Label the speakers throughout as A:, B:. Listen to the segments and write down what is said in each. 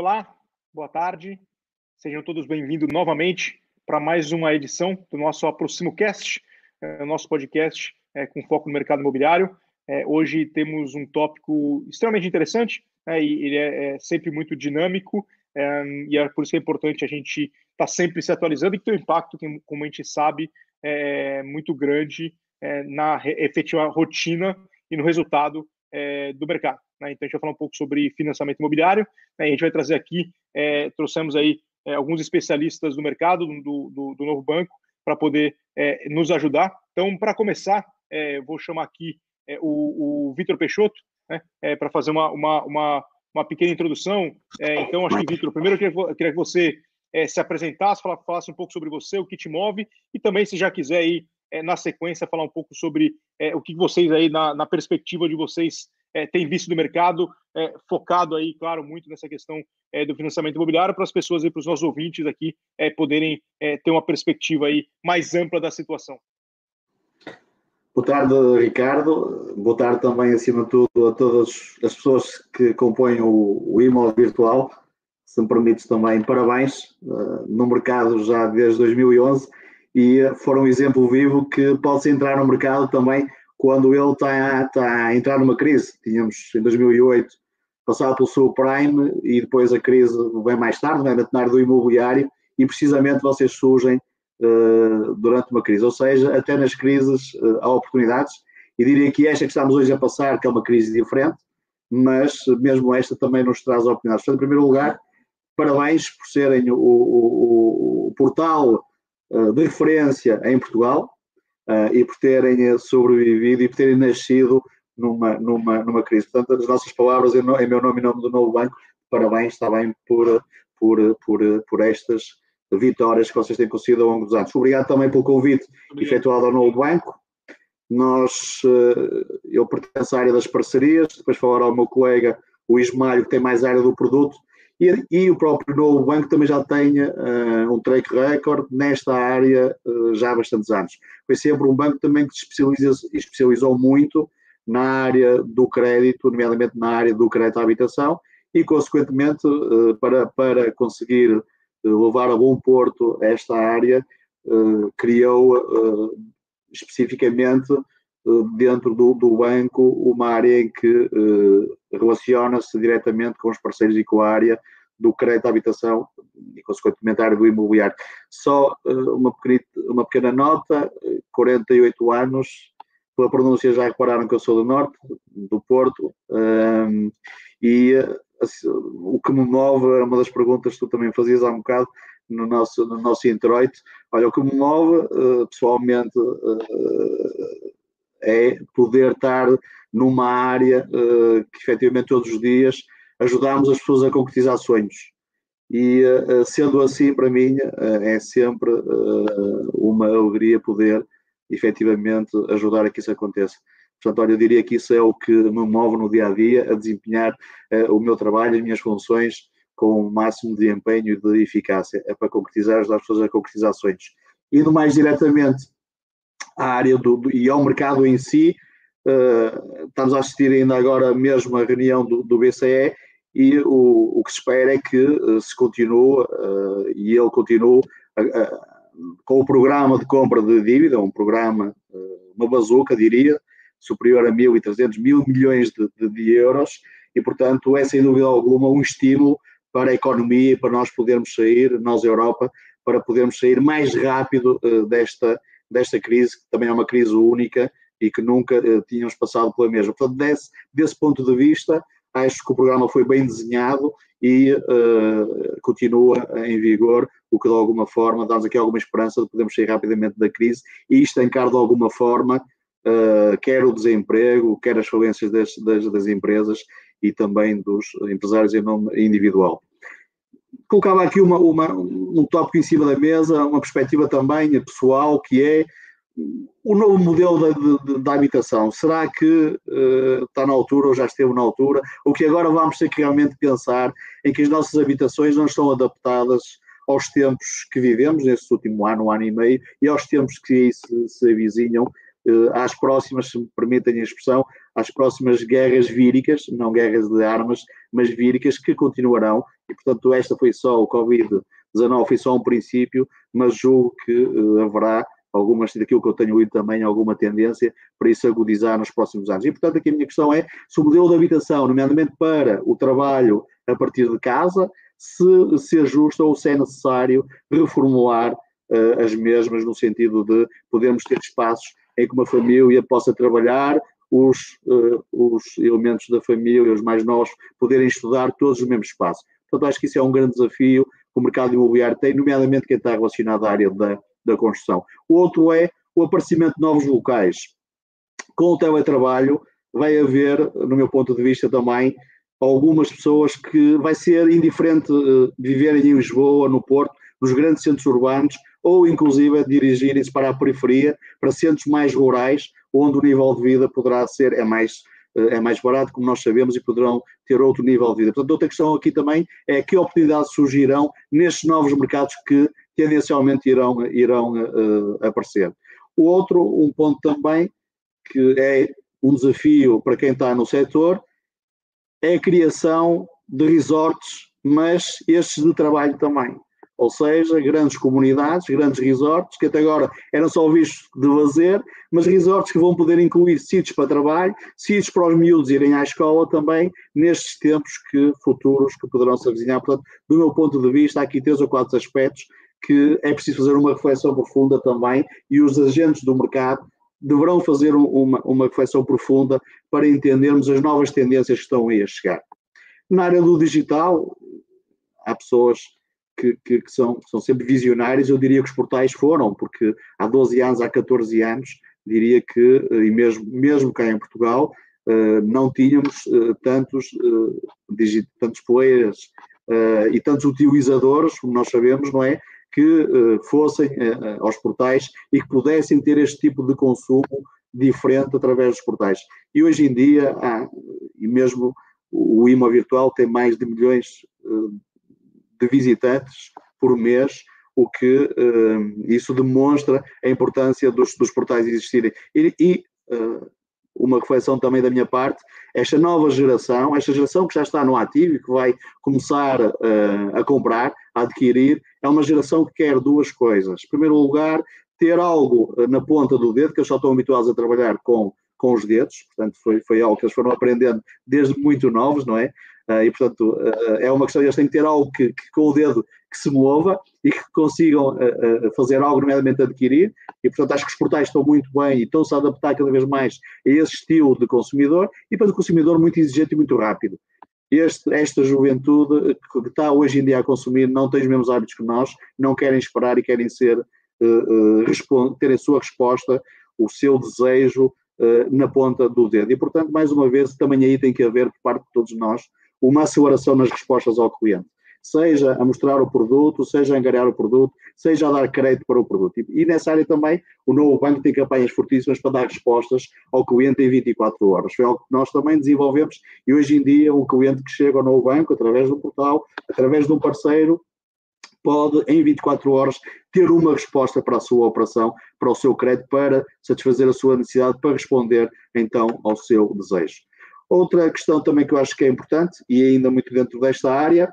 A: Olá, boa tarde. Sejam todos bem-vindos novamente para mais uma edição do nosso AproximoCast, é, nosso podcast é, com foco no mercado imobiliário. É, hoje temos um tópico extremamente interessante é, e ele é, sempre muito dinâmico e é por isso que é importante a gente estar tá sempre se atualizando e que tem um impacto, como a gente sabe, é muito grande na efetiva rotina e no resultado do mercado. Né? Então, a gente vai falar um pouco sobre financiamento imobiliário. Né? a gente vai trazer aqui, é, trouxemos aí é, alguns especialistas do mercado, do, do, do novo banco, para poder é, nos ajudar. Então, para começar, é, vou chamar aqui é, o, o Vitor Peixoto, né? É, para fazer uma, uma, uma, uma, pequena introdução. então, acho que, Vitor, primeiro eu queria, eu queria que você se apresentasse, falasse um pouco sobre você, o que te move, e também, se já quiser aí, na sequência, falar um pouco sobre o que vocês aí, na, na perspectiva de vocês, é, tem visto do mercado, é, focado aí, claro, muito nessa questão é, do financiamento imobiliário, para as pessoas e para os nossos ouvintes aqui é, poderem é, ter uma perspectiva aí mais ampla da situação.
B: Boa tarde, Ricardo. Boa tarde também, acima de tudo, a todas as pessoas que compõem o, o imóvel virtual. Se me permites também, parabéns uh, no mercado já desde 2011 e foram um exemplo vivo que pode-se entrar no mercado também quando ele está, está a entrar numa crise. Tínhamos em 2008 passado pelo subprime e depois a crise vem mais tarde, vem na área do imobiliário e precisamente vocês surgem uh, durante uma crise. Ou seja, até nas crises uh, há oportunidades e diria que esta que estamos hoje a passar, que é uma crise diferente, mas mesmo esta também nos traz oportunidades. Portanto, em primeiro lugar, parabéns por serem o, o, o portal de referência em Portugal, uh, e por terem eh, sobrevivido e por terem nascido numa, numa, numa crise. Portanto, as nossas palavras em, em meu nome e nome do novo banco, parabéns também por, por, por, por estas vitórias que vocês têm conseguido ao longo dos anos. Obrigado também pelo convite Obrigado. efetuado ao novo banco. Nós, eh, eu pertenço à área das parcerias, depois falar ao meu colega, o Ismael, que tem mais área do produto, e, e, o próprio novo banco também já tem uh, um track record nesta área uh, já há bastantes anos. Foi sempre um banco também que se especializa, especializou muito na área do crédito, nomeadamente na área do crédito à habitação, e, consequentemente, uh, para, para conseguir levar a bom porto esta área, criou especificamente dentro do, do, banco uma área em que eh, relaciona-se diretamente com os parceiros e com a área do crédito à habitação e, consequentemente, a área do imobiliário. Só eh, uma, pequena, uma pequena nota, 48 anos, pela pronúncia já repararam que eu sou do Norte, do Porto, um, ehm, e assim, o que me move, é uma das perguntas que tu também fazias há um bocado, no nosso, no nosso introito. Olha, o que me move, uh, pessoalmente, é poder estar numa área uh, que efetivamente todos os dias ajudamos as pessoas a concretizar sonhos. E uh, sendo assim, para mim, uh, é sempre uma alegria poder efetivamente ajudar a que isso aconteça. Portanto, olha, eu diria que isso é o que me move no dia a dia, a desempenhar o meu trabalho, as minhas funções com o máximo de empenho e de eficácia, é para concretizar, ajudar as pessoas a concretizar sonhos. Indo mais diretamente à área do, do, e ao mercado em si. Uh, estamos a assistir ainda agora mesmo a reunião do, do BCE e o, o, que se espera é que uh, se continue uh, e ele continue com o programa de compra de dívida, um programa, uma bazuca, diria, superior a 1.300 mil milhões de, de, de, euros e, portanto, é sem dúvida alguma um estímulo para a economia e para nós podermos sair, nós Europa, para podermos sair mais rápido desta desta crise, que também é uma crise única e que nunca uh, tínhamos passado pela mesma. Portanto, desse, desse ponto de vista, acho que o programa foi bem desenhado e uh, continua em vigor, o que de alguma forma dá-nos aqui alguma esperança de podermos sair rapidamente da crise e estancar de alguma forma uh, quer o desemprego, quer as falências das, das, das, empresas e também dos empresários em nome individual colocava aqui uma, uma, um tópico em cima da mesa, uma perspectiva também pessoal, que é o novo modelo da, habitação. Será que uh, está na altura ou já esteve na altura? Ou que agora vamos ter que realmente pensar em que as nossas habitações não estão adaptadas aos tempos que vivemos, nesse último ano, um ano e meio, e aos tempos que se, se avizinham às próximas, se me permitem a expressão, às próximas guerras víricas, não guerras de armas, mas víricas que continuarão, e portanto esta foi só o Covid-19, foi só um princípio, mas julgo que haverá algumas, daquilo que eu tenho lido também, alguma tendência para isso agudizar nos próximos anos. E, portanto, aqui a minha questão é se o modelo de habitação, nomeadamente para o trabalho a partir de casa, se, se ajusta ou se é necessário reformular uh, as mesmas no sentido de podermos ter espaços em que uma família possa trabalhar, os, uh, os elementos da família, os mais novos, poderem estudar todos no mesmo espaço. Portanto, acho que isso é um grande desafio que o mercado imobiliário tem, nomeadamente quem está relacionado à área da, da construção. O outro é o aparecimento de novos locais. Com o teletrabalho, vai haver, no meu ponto de vista também, algumas pessoas que vai ser indiferente uh, viverem em Lisboa, no Porto, nos grandes centros urbanos, ou inclusive dirigirem-se para a periferia, para centros mais rurais, onde o nível de vida poderá ser, é mais, uh, é mais barato, como nós sabemos, e poderão ter outro nível de vida. Portanto, outra questão aqui também é que oportunidades surgirão nestes novos mercados que tendencialmente irão, irão uh, aparecer. O outro, um ponto também, que é um desafio para quem está no setor, é a criação de resorts, mas estes de trabalho também. Ou seja, grandes comunidades, grandes resorts, que até agora eram só vistos de lazer, mas resorts que vão poder incluir sítios para trabalho, sítios para os miúdos irem à escola também, nestes tempos que, futuros que poderão se avizinhar. Portanto, do meu ponto de vista, há aqui três ou quatro aspectos que é preciso fazer uma reflexão profunda também e os agentes do mercado deverão fazer uma, uma reflexão profunda para entendermos as novas tendências que estão aí a chegar. Na área do digital, há pessoas que, que, que, são, que são sempre visionárias, eu diria que os portais foram, porque há 12 anos, há 14 anos, diria que, e mesmo, mesmo cá em Portugal, uh, não tínhamos uh, tantos, tantos players e tantos utilizadores, como nós sabemos, não é? que fossem aos portais e que pudessem ter este tipo de consumo diferente através dos portais. E hoje em dia, há, e mesmo o IMA virtual tem mais de milhões de visitantes por mês, o que isso demonstra a importância dos, dos portais existirem. E, e uma reflexão também da minha parte, esta nova geração, esta geração que já está no ativo e que vai começar uh, a comprar, a adquirir, é uma geração que quer duas coisas. Em primeiro lugar, ter algo uh, na ponta do dedo, que eles só estão habituados a trabalhar com, com os dedos, portanto foi, foi algo que eles foram aprendendo desde muito novos, não é? Uh, e, portanto, é uma questão, eles têm que ter algo que, que com o dedo que se mova e que consigam uh, uh, fazer algo, nomeadamente adquirir, e portanto acho que os portais estão muito bem e estão-se a adaptar cada vez mais a esse estilo de consumidor, e para o consumidor muito exigente e muito rápido. Este, esta juventude que está hoje em dia a consumir não tem os mesmos hábitos que nós, não querem esperar e querem ser, uh, ter a sua resposta, o seu desejo na ponta do dedo. E portanto, mais uma vez, também aí tem que haver, por parte de todos nós, uma aceleração nas respostas ao cliente seja a mostrar o produto, seja a angariar o produto, seja a dar crédito para o produto. E, nessa área também, o novo banco tem campanhas fortíssimas para dar respostas ao cliente em 24 horas. Foi algo que nós também desenvolvemos e hoje em dia um cliente que chega ao novo banco, através do portal, através de um parceiro, pode, em 24 horas, ter uma resposta para a sua operação, para o seu crédito, para satisfazer a sua necessidade, para responder então ao seu desejo. Outra questão também que eu acho que é importante, e ainda muito dentro desta área,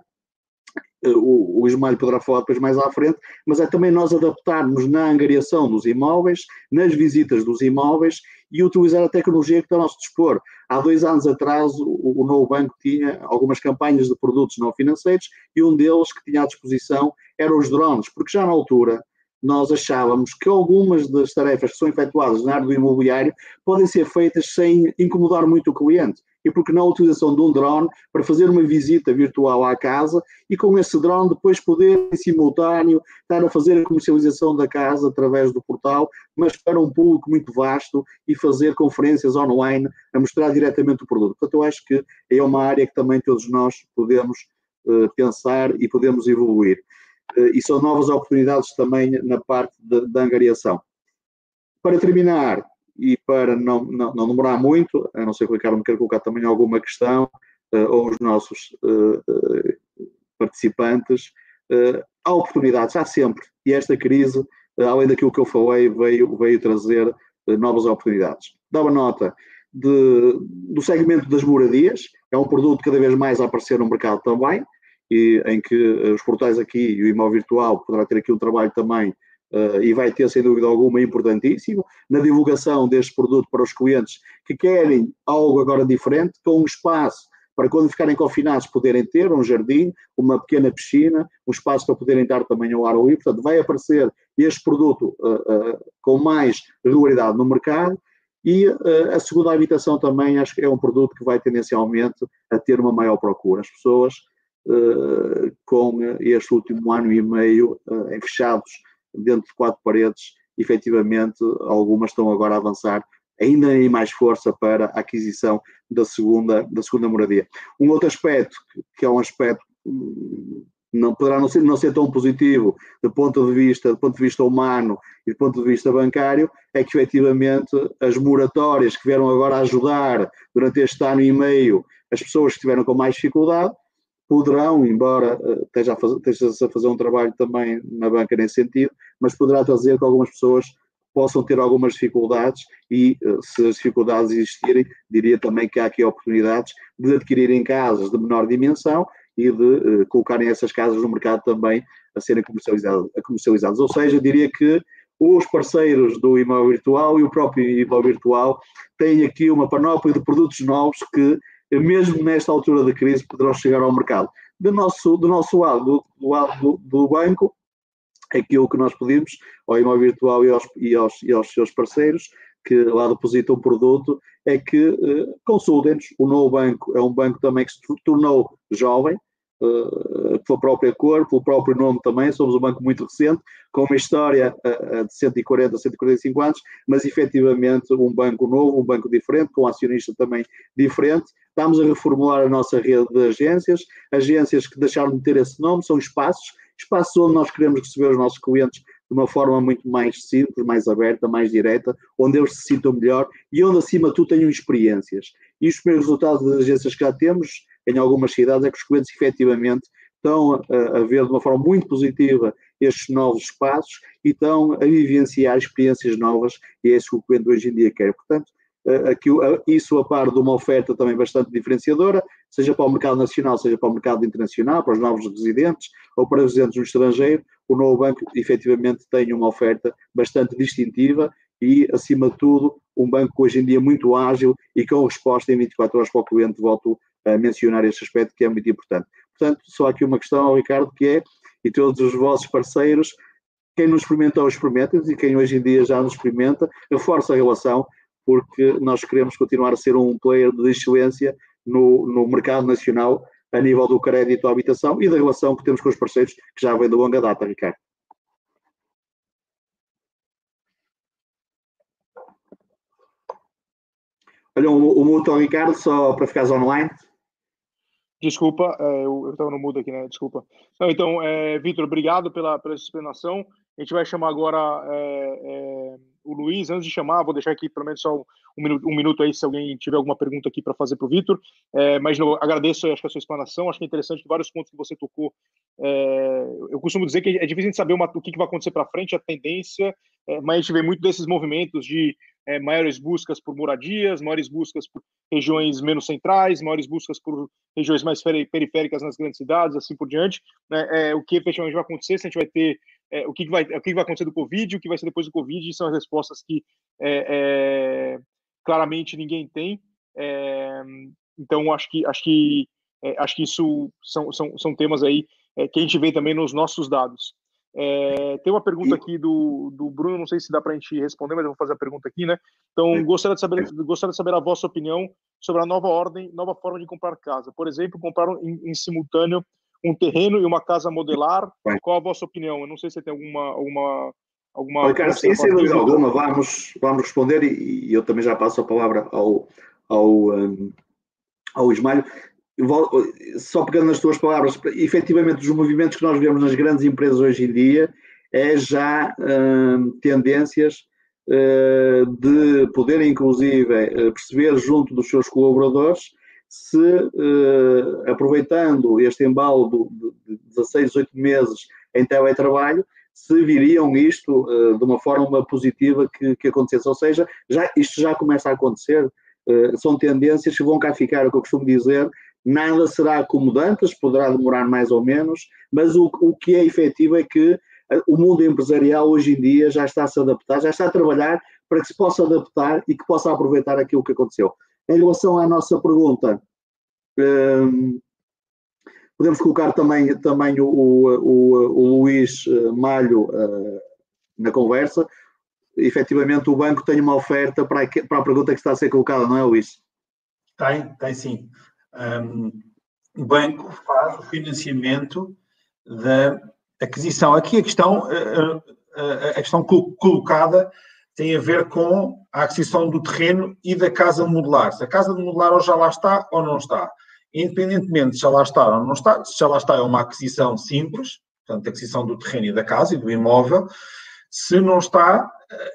B: eh, o, o Ismael poderá falar depois mais à frente, mas é também nós adaptarmos na angariação dos imóveis, nas visitas dos imóveis e utilizar a tecnologia que está ao nosso dispor. Há dois anos atrás, o, o novo banco tinha algumas campanhas de produtos não financeiros e um deles que tinha à disposição eram os drones, porque já na altura nós achávamos que algumas das tarefas que são efetuadas na área do imobiliário podem ser feitas sem incomodar muito o cliente e porque não a utilização de um drone para fazer uma visita virtual à casa e com esse drone depois poder em simultâneo estar a fazer a comercialização da casa através do portal, mas para um público muito vasto e fazer conferências online a mostrar diretamente o produto. Portanto, eu acho que é uma área que também todos nós podemos uh, pensar e podemos evoluir. Uh, e são novas oportunidades também na parte da angariação. Para terminar, e para não, não, não demorar muito, a não ser que o Ricardo me queira colocar também alguma questão, uh, ou os nossos uh, uh, participantes, há oportunidades, há sempre. E esta crise, além daquilo que eu falei, veio, veio trazer novas oportunidades. Dava nota de, do segmento das moradias, é um produto cada vez mais a aparecer no mercado também, e em que os portais aqui e o imóvel virtual poderá ter aqui um trabalho também uh, e vai ter, sem dúvida alguma, importantíssimo, na divulgação deste produto para os clientes que querem algo agora diferente, com um espaço para quando ficarem confinados poderem ter um jardim, uma pequena piscina, um espaço para poderem estar também ao ar livre. Portanto, vai aparecer este produto uh, uh, com mais regularidade no mercado e uh, a segunda habitação também acho que é um produto que vai tendencialmente a ter uma maior procura. As pessoas com este último ano e meio fechados dentro de quatro paredes, efetivamente algumas estão agora a avançar ainda em mais força para a aquisição da segunda, da segunda moradia. Um outro aspecto, que é um aspecto hum, não poderá não ser, não ser tão positivo do ponto de vista do ponto de vista humano e do ponto de vista bancário é que efetivamente as moratórias que vieram agora ajudar durante este ano e meio as pessoas que estiveram com mais dificuldade poderão, embora eh, esteja a, fazer, a fazer um trabalho também na banca nesse sentido, mas poderá trazer que algumas pessoas possam ter algumas dificuldades e, eh, se as dificuldades existirem, diria também que há aqui oportunidades de adquirirem casas de menor dimensão e de uh, colocarem essas casas no mercado também a serem comercializadas, comercializadas. Ou seja, diria que os parceiros do imóvel virtual e o próprio imóvel virtual têm aqui uma panóplia de produtos novos que, mesmo nesta altura da crise, poderão chegar ao mercado. Do nosso, do nosso lado, do, do lado do, do banco, aquilo que nós pedimos ao imóvel virtual e aos, e aos, e aos seus parceiros que lá depositam o produto é que uh, consultem-nos. O novo banco é um banco também que se tornou jovem, uh, pela própria cor, pelo próprio nome também. Somos um banco muito recente, com uma história uh, de 140, 145 anos, mas efetivamente um banco novo, um banco diferente, com um acionista também diferente. Estamos a reformular a nossa rede de agências, agências que deixaram de ter esse nome, são espaços espaço onde nós queremos receber os nossos clientes de uma forma muito mais simples, mais aberta, mais direta, onde eles se sintam melhor e onde, acima de tudo, tenham experiências. E os primeiros resultados das agências que já temos, em algumas cidades, é que os clientes efetivamente estão a, a ver de uma forma muito positiva estes novos espaços e estão a vivenciar experiências novas e é isso que o cliente hoje em dia quer. Portanto, isso a par de uma oferta também bastante diferenciadora, seja para o mercado nacional, seja para o mercado internacional, para os novos residentes ou para os residentes no estrangeiro, o novo banco efetivamente tem uma oferta bastante distintiva e, acima de tudo, um banco hoje em dia muito ágil e com resposta em 24 horas para o cliente, volto a mencionar este aspecto que é muito importante. Portanto, só aqui uma questão, Ricardo, que é, e todos os vossos parceiros, quem nos experimentou, experimenta e quem hoje em dia já nos experimenta, reforça a relação porque nós queremos continuar a ser um player de excelência no, no mercado nacional a nível do crédito à habitação e da relação que temos com os parceiros, que já vem de longa data, Ricardo. Olha, o, o muto ao Ricardo, só para ficares online.
A: Desculpa, é, eu estava no mudo aqui, né? Desculpa. Então, é, Vitor, obrigado pela, pela explanação. A gente vai chamar agora é, é, o Luiz. Antes de chamar, vou deixar aqui pelo menos só um, minuto, um minuto aí, se alguém tiver alguma pergunta aqui para fazer para o Vitor. É, mas agradeço acho, a sua explanação. Acho que é interessante que vários pontos que você tocou. É, eu costumo dizer que é difícil de saber uma, o que, que vai acontecer para frente, a tendência, é, mas a gente vê muito desses movimentos de é, maiores buscas por moradias, maiores buscas por regiões menos centrais, maiores buscas por regiões mais periféricas nas grandes cidades, assim por diante. Né? É, o que efetivamente vai acontecer, se a gente vai ter é, o, que, vai, o que vai acontecer do Covid, o que vai ser depois do Covid, são as respostas que é, é, claramente ninguém tem. É, então, acho que, acho que, acho que isso são, são, são temas aí que a gente vê também nos nossos dados. É, tem uma pergunta aqui do, do Bruno, não sei se dá para a gente responder, mas eu vou fazer a pergunta aqui, né? Então, gostaria de, saber, gostaria de saber a vossa opinião sobre a nova ordem, nova forma de comprar casa. Por exemplo, comprar em, em simultâneo um terreno e uma casa modelar. Qual a vossa opinião? Eu não sei se tem alguma. alguma alguma
B: sim, sem dúvida alguma, vamos, vamos responder e, e, eu também já passo a palavra ao, ao, um, ao Ismael só pegando nas tuas palavras, efetivamente os movimentos que nós vemos nas grandes empresas hoje em dia é já hum, tendências uh, de poderem inclusive uh, perceber junto dos seus colaboradores se uh, aproveitando este embalo de 16, 18 meses em teletrabalho, se viriam isto uh, de uma forma positiva que, que acontecesse. Ou seja, já, isto já começa a acontecer, uh, são tendências que vão cá ficar, o que eu costumo dizer, nada será acomodante, poderá demorar mais ou menos, mas o, o que é efetivo é que o mundo empresarial hoje em dia já está a se adaptar, já está a trabalhar para que se possa adaptar e que possa aproveitar aquilo que aconteceu. Em relação à nossa pergunta, um, podemos colocar também, também o, o, o Luís eh, Malho uh, na conversa. Efetivamente, o banco tem uma oferta para a, para a pergunta que está a ser colocada, não é, Luís?
C: Tem, tem sim. Um, o banco faz o financiamento da aquisição. Aqui a questão, a, a, a questão colocada tem a ver com a aquisição do terreno e da casa modular. Se a casa modular ou já lá está ou não está. Independentemente se já lá está ou não está, se já lá está é uma aquisição simples, portanto, a aquisição do terreno e da casa e do imóvel. Se não está,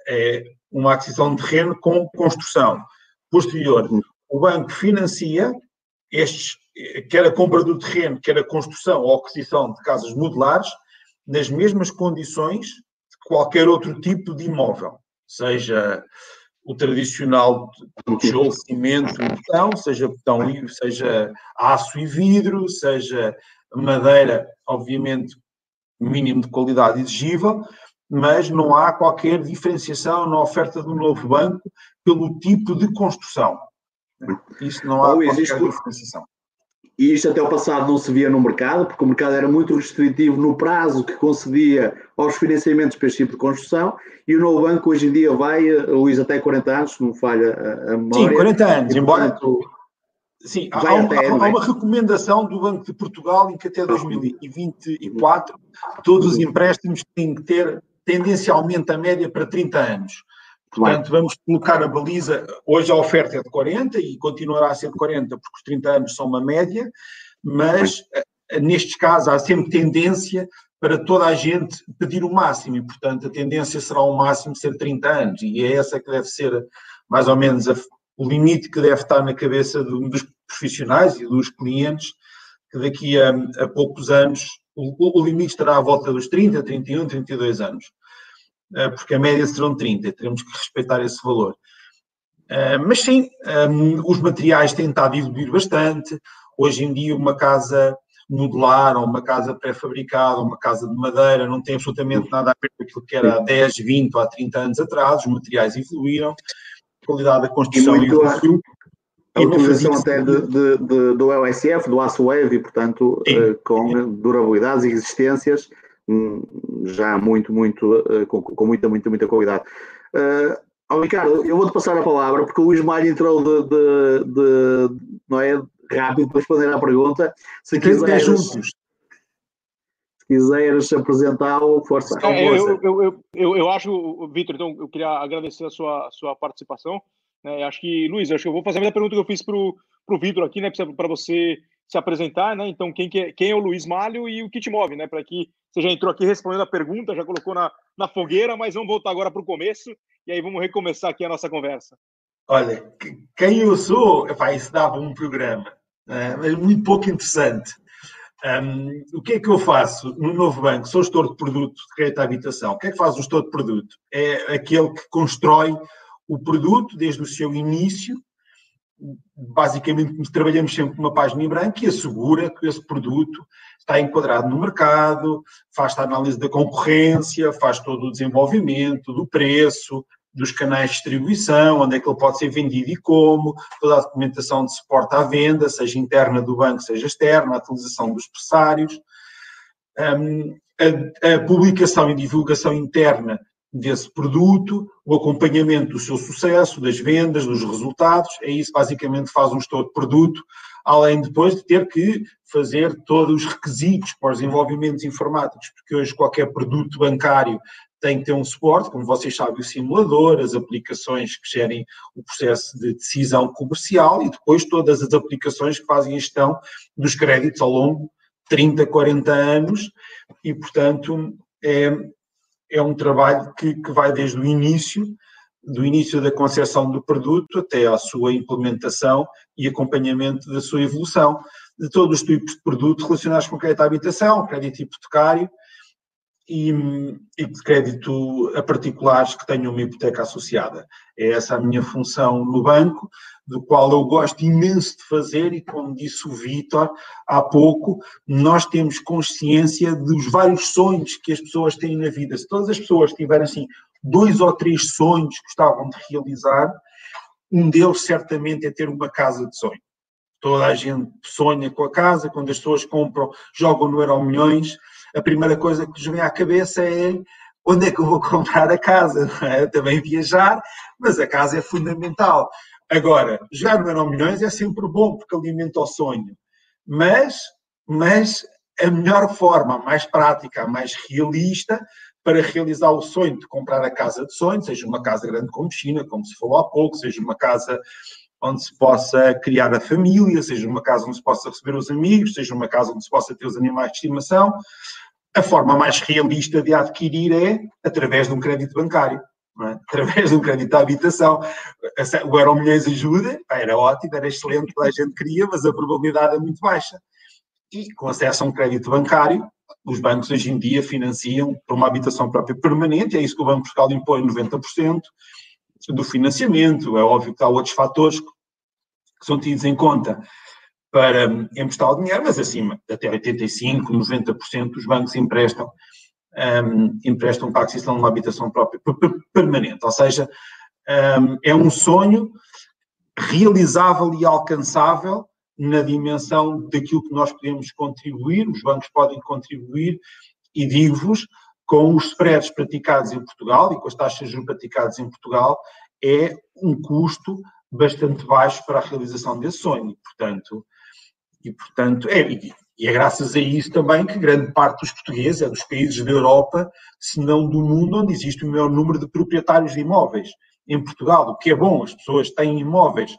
C: é uma aquisição de terreno com construção. Posterior, o banco financia estes, quer a compra do terreno, quer a construção ou aquisição de casas modulares, nas mesmas condições de qualquer outro tipo de imóvel seja o tradicional tijolo, cimento e betão, seja betão livre, seja aço e vidro, seja madeira, obviamente, mínimo de qualidade exigível, mas não há qualquer diferenciação na oferta do novo banco pelo tipo de construção. Isso não há qualquer diferenciação
B: e isto até o passado não se via no mercado, porque o mercado era muito restritivo no prazo que concedia aos financiamentos para este tipo de construção, e o novo banco hoje em dia vai, eh, Luís, até 40 anos, se não falha a memória.
C: Sim, 40 anos, embora... Sim, há, há, até, há, há, uma recomendação do Banco de Portugal em que até 2024 todos os empréstimos têm que ter tendencialmente a média para 30 anos. Portanto, vamos colocar a baliza. Hoje a oferta é de 40 e continuará a ser de 40, porque os 30 anos são uma média, mas eh, nestes casos há sempre tendência para toda a gente pedir o máximo, e portanto a tendência será o máximo ser 30 anos, e é essa que deve ser mais ou menos a, o limite que deve estar na cabeça de, dos profissionais e dos clientes, que daqui a, a poucos anos o, o limite estará à volta dos 30, 31, 32 anos. Eh, porque a média serão 30, teremos que respeitar esse valor. Eh, mas sim, ehm, os materiais têm estado a evoluir bastante. Hoje em dia, uma casa modular, ou uma casa pré-fabricada, ou uma casa de madeira, não tem absolutamente nada a ver com aquilo que era há 10, 20 ou há 30 anos atrás. Os materiais evoluíram, a qualidade da construção evoluiu.
B: A utilização até de, de, de, do LSF, do aço wave, e, portanto, sim, com sim. durabilidades e resistências já muito, muito, uh, com, com, muita, muita, muita qualidade. Uh, oh, Ricardo, eu vou-te passar a palavra, porque o Luís Malho entrou de, de, de, não é, rápido para responder à pergunta.
C: Se quiseres, juntos.
B: Se quiseres apresentá-lo, força.
A: É, eu, eu, eu, eu, eu acho, Vitor, então eu queria agradecer a sua, a sua participação. Né? Acho que, Luiz, acho que eu vou fazer a mesma pergunta que eu fiz para o Vitor aqui, né? Para você se apresentar, né? Então, quem, que é, quem é o Luiz Malho e o que te move, né? Para que você já entrou aqui respondendo a pergunta, já colocou na, na fogueira, mas vamos voltar agora para o começo e aí vamos recomeçar aqui a nossa conversa.
C: Olha, quem eu sou, epá, isso dava um programa, né? mas muito pouco interessante. Um, o que é que eu faço no novo banco? Sou gestor de produto de crédito à habitação. O que é que faz o gestor de produto? É aquele que constrói o produto desde o seu início basicamente trabalhamos sempre com uma página em branco e assegura que esse produto está enquadrado no mercado, faz a análise da concorrência, faz todo o desenvolvimento, do preço, dos canais de distribuição, onde é que ele pode ser vendido e como, toda a documentação de suporte à venda, seja interna do banco, seja externa, a atualização dos pressários, um, a, a publicação e divulgação interna desse produto, o acompanhamento do seu sucesso, das vendas, dos resultados, é isso basicamente faz um gestor de produto, além depois de ter que fazer todos os requisitos para os desenvolvimentos informáticos, porque hoje qualquer produto bancário tem que ter um suporte, como vocês sabem, o simulador, as aplicações que gerem o processo de decisão comercial e depois todas as aplicações que fazem a gestão dos créditos ao longo de 30, 40 anos e, portanto, é, é um trabalho que, que vai desde o início, do início da concepção do produto até à sua implementação e acompanhamento da sua evolução, de todos os tipos de produtos relacionados com crédito à habitação, crédito hipotecário, e, e, crédito a particulares que tenham uma hipoteca associada. É essa a minha função no banco, do qual eu gosto imenso de fazer, e como disse o Vitor há pouco, nós temos consciência dos vários sonhos que as pessoas têm na vida. Se todas as pessoas tiverem assim dois ou três sonhos que gostavam de realizar, um deles certamente é ter uma casa de sonho. Toda a gente sonha com a casa, quando as pessoas compram, jogam no Euro Milhões, a primeira coisa que lhes vem à cabeça é onde é que eu vou comprar a casa? É? Também viajar, mas a casa é fundamental. Agora, jogar no Euro Milhões é sempre bom porque alimenta o sonho, mas, mas a melhor forma, mais prática, mais realista para realizar o sonho de comprar a casa de sonho, seja uma casa grande como China, como se falou há pouco, seja uma casa onde se possa criar a família, seja uma casa onde se possa receber os amigos, seja uma casa onde se possa ter os animais de estimação, a forma mais realista de adquirir é através de um crédito bancário. É? Através de um crédito de habitação. O Euro Milhões ajuda, era ótimo, era excelente, toda a gente queria, mas a probabilidade é muito baixa. E com acesso a um crédito bancário, os bancos hoje em dia financiam para uma habitação própria permanente, é isso que o Banco Fiscal impõe 90% do financiamento. É óbvio que há outros fatores que são tidos em conta para emprestar o dinheiro, mas acima, até 85%, 90% dos bancos emprestam, um, emprestam de uma habitação própria permanente. Ou seja, um, é um sonho realizável e alcançável na dimensão daquilo que nós podemos contribuir, os bancos podem contribuir, e digo-vos, com os spreads praticados em Portugal e com as taxas de juros praticadas em Portugal, é um custo bastante baixo para a realização desse sonho. Portanto, e, portanto, é, e é graças a isso também que grande parte dos portugueses é dos países da Europa, se não do mundo, onde existe o maior número de proprietários de imóveis. Em Portugal, o que é bom, as pessoas têm imóveis,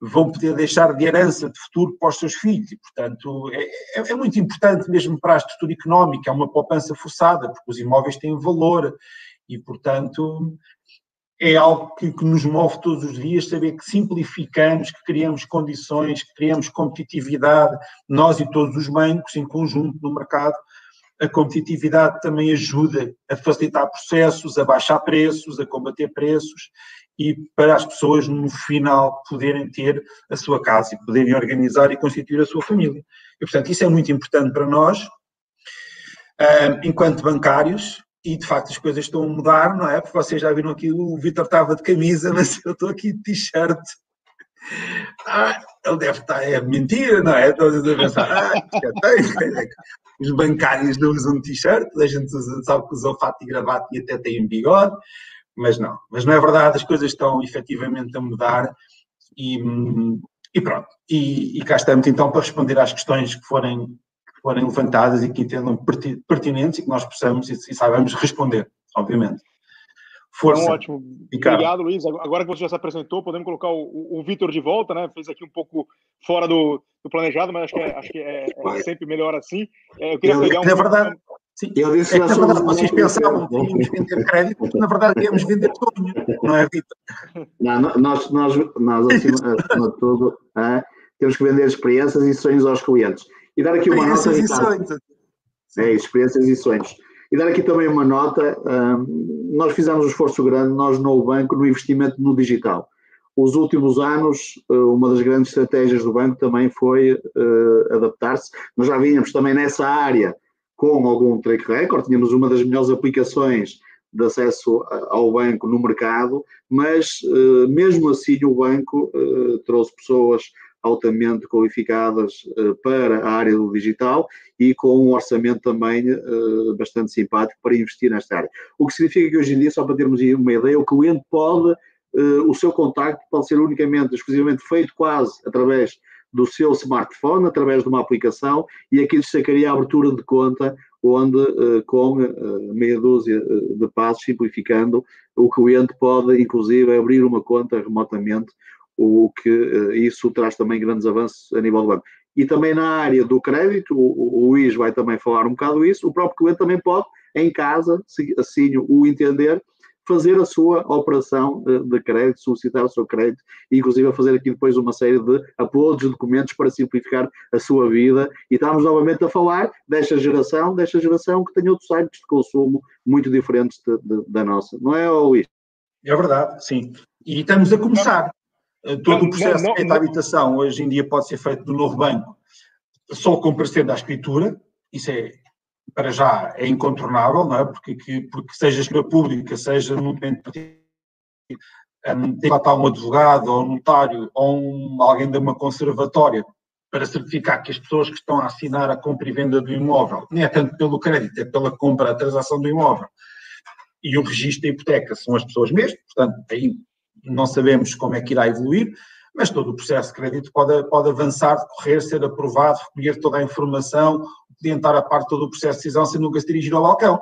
C: vão poder deixar de herança de futuro para os seus filhos e, portanto, é, é, é muito importante mesmo para a estrutura económica, é uma poupança forçada, porque os imóveis têm valor e, portanto, é algo que, que, nos move todos os dias, saber que simplificamos, que criamos condições, que criamos competitividade, nós e todos os bancos em conjunto no mercado. A competitividade também ajuda a facilitar processos, a baixar preços, a combater preços e para as pessoas no final poderem ter a sua casa e poderem organizar e constituir a sua família. E, portanto, isso é muito importante para nós, enquanto bancários, e de facto as coisas estão a mudar, não é? Porque vocês já viram aqui, o Vitor estava de camisa, mas eu estou aqui de t-shirt. Ah, ele deve estar, é mentira, não é? Todos a pensar, ah, tem. Os bancários não usam t-shirt, a gente usa, sabe que usam fato e gravata e até têm bigode, mas não, mas não é verdade, as coisas estão efetivamente a mudar e, e pronto. E, e cá estamos então para responder às questões que forem forem levantadas e que entendam pertinentes e que nós possamos e, e saibamos responder, obviamente.
A: Força. Então, ótimo. Ricardo. Obrigado, Luiz. Agora que você já se apresentou, podemos colocar o, o, o Vitor de volta, né? Fez aqui um pouco fora do, do planejado, mas acho que é, acho que é, é sempre melhor assim. É, eu queria eu, pegar um.
C: Na verdade, sim, eu disse é que, na verdade, vocês pensavam que íamos vender crédito, na verdade íamos vender sonho, não é, Vitor?
B: Não, nós, nós, nós acima, acima de tudo, é, temos que vender experiências e sonhos aos clientes. E dar aqui uma nota. E sonhos. É, experiências e sonhos. E dar aqui também uma nota. Um, nós fizemos um esforço grande, nós no banco, no investimento no digital. Os últimos anos, eh, uma das grandes estratégias do banco também foi uh, adaptar-se. Nós já vínhamos também nessa área com algum track record, tínhamos uma das melhores aplicações de acesso ao banco no mercado, mas uh, mesmo assim o banco uh, trouxe pessoas altamente qualificadas uh, para a área do digital e com um orçamento também uh, bastante simpático para investir nesta área. O que significa que hoje em dia, só para termos uma ideia, o cliente pode, uh, o seu contacto pode ser unicamente, exclusivamente feito quase através do seu smartphone, através de uma aplicação, e aqui destacaria a abertura de conta, onde com meia dúzia de passos, simplificando, o cliente pode, inclusive, abrir uma conta remotamente o que eh, isso traz também grandes avanços a nível do banco. E também na área do crédito, o, o Luís vai também falar um bocado isso, o próprio cliente também pode, em casa, se assim o entender, fazer a sua operação de crédito, solicitar o seu crédito e inclusive fazer aqui depois uma série de uploads de documentos para simplificar a sua vida. E estamos novamente a falar desta geração, desta geração que tem outros hábitos de consumo muito diferentes da nossa. Não é, Luís?
C: É verdade, sim. E estamos a começar. Todo o processo de habitação hoje em dia pode ser feito do novo banco só comparecendo à escritura, isso é, para já, é incontornável, não é? Porque, que, porque seja a escritura pública, seja no momento um, tem lá estar um advogado ou um notário ou um, alguém de uma conservatória para certificar que as pessoas que estão a assinar a compra e venda do imóvel, nem é tanto pelo crédito, é pela compra, a transação do imóvel, e o registro da hipoteca são as pessoas mesmas, portanto, aí não sabemos como é que irá evoluir, mas todo o processo de crédito pode, pode avançar, decorrer, ser aprovado, recolher toda a informação, orientar a parte todo o processo de decisão sem nunca se dirigir ao balcão.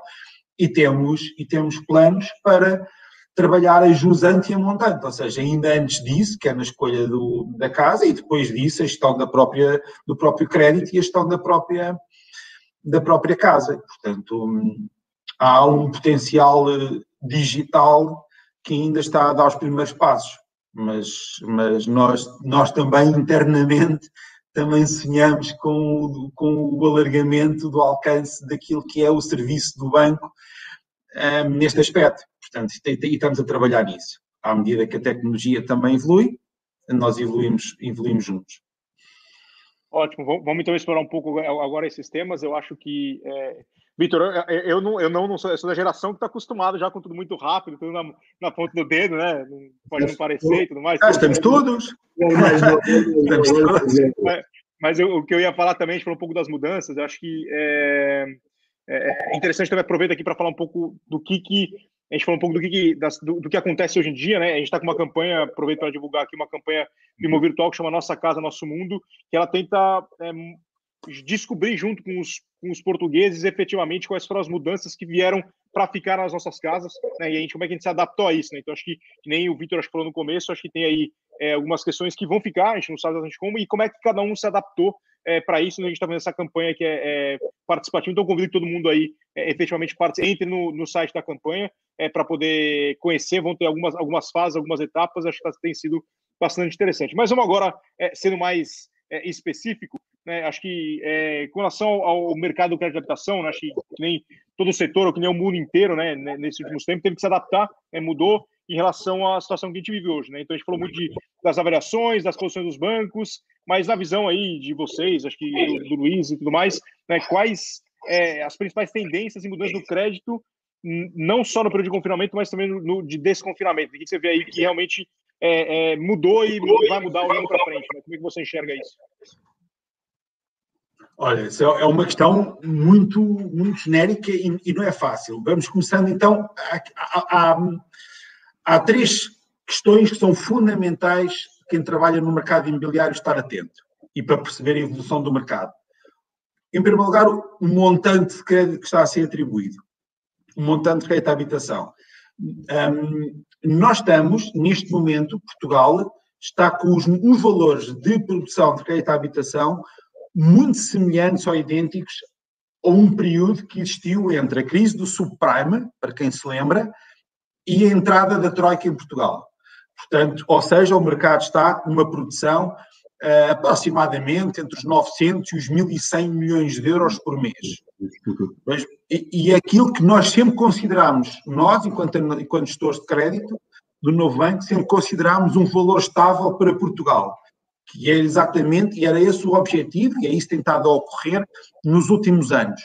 C: E temos, e temos planos para trabalhar a jusante e a montante, ou seja, ainda antes disso, que é na escolha do, da casa, e depois disso a gestão da própria, do próprio crédito e a gestão da própria, da própria casa. Portanto, há um potencial eh, digital que ainda está a dar os primeiros passos mas, mas nós, nós também internamente também sonhamos com, com o alargamento do alcance daquilo que é o serviço do banco um, neste aspecto. Portanto, e estamos a trabalhar nisso. À medida que a tecnologia também evolui, nós evoluímos, evoluímos juntos.
A: Ótimo, vamos então explorar um pouco agora esses temas. Eu acho que é, Vitor, eu, eu, não, eu não, não sou, eu sou da geração que está acostumado já com tudo muito rápido, tudo na, na ponta do dedo, né? Não pode não parecer e tudo mais.
C: Ah, estamos todos.
A: mas, mas eu, o que eu ia falar também, a gente falou um pouco das mudanças, eu acho que é, é, é interessante também aproveitar aqui para falar um pouco do que, que a gente falou um pouco do que, das, do, do, que acontece hoje em dia, né? A gente está com uma campanha, aproveito para divulgar aqui uma campanha Primo Virtual que chama Nossa Casa, Nosso Mundo, que ela tenta é, descobrir junto com os, com os portugueses efetivamente quais foram as mudanças que vieram para ficar nas nossas casas, né? E a gente, como é que a gente se adaptou a isso, né? Então, acho que, que nem o Vitor falou no começo, acho que tem aí é, algumas questões que vão ficar, a gente não sabe exatamente como, e como é que cada um se adaptou é, para isso, né? A gente está fazendo essa campanha que é, é participativa, então convido todo mundo aí é, efetivamente entre no, no site da campanha é, para poder conhecer, vão ter algumas, algumas fases, algumas etapas, acho que tá, tem sido bastante interessante. Mas vamos agora, é, sendo mais é, específico, né, acho que é, com relação ao mercado do crédito de habitação, né, acho que, nem todo o setor, ou que nem o mundo inteiro, né, nesses últimos tempos, teve que se adaptar, né, mudou em relação à situação que a gente vive hoje. Né? Então, a gente falou muito de, das avaliações, das posições dos bancos, mas na visão aí de vocês, acho que do, do Luiz e tudo mais, né, quais é, as principais tendências e mudanças do crédito, não só no período de confinamento, mas também no, de desconfinamento? O que você vê aí que realmente é, é, mudou e vai mudar olhando para frente? Né? Como é que você enxerga isso?
C: Olha, isso é uma questão muito, muito genérica e, e não é fácil. Vamos começando então. Há, há, há, três questões que são fundamentais quem trabalha no mercado imobiliário estar atento e para perceber a evolução do mercado. Em primeiro lugar, o montante de crédito que está a ser atribuído, o montante de crédito à habitação. Um, nós estamos, neste momento, Portugal está com os, os valores de produção de crédito à habitação muito semelhantes ou idênticos a um período que existiu entre a crise do subprime, para quem se lembra, e a entrada da Troika em Portugal. Portanto, ou seja, o mercado está com uma produção uh, aproximadamente entre os 900 e os 1.100 milhões de euros por mês. Mas, e, e é aquilo que nós sempre consideramos, nós, enquanto, enquanto gestores de crédito do novo banco, sempre consideramos um valor estável para Portugal que é exatamente, e era esse o objetivo, e é isso tentado a ocorrer nos últimos anos,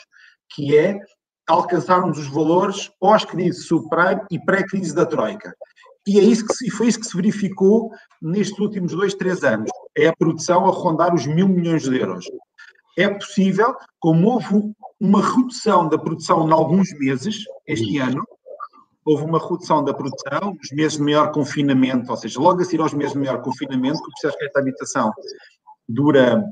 C: que é alcançarmos os valores pós-crise subprime e pré-crise da Troika. E é isso que se, foi isso que se verificou nestes últimos dois, três anos. É a produção a rondar os mil milhões de euros. É possível, como houve uma redução da produção em alguns meses, este ano, houve uma redução da produção, os meses de maior confinamento, ou seja, logo a seguir aos meses de maior confinamento, o processo de habitação dura,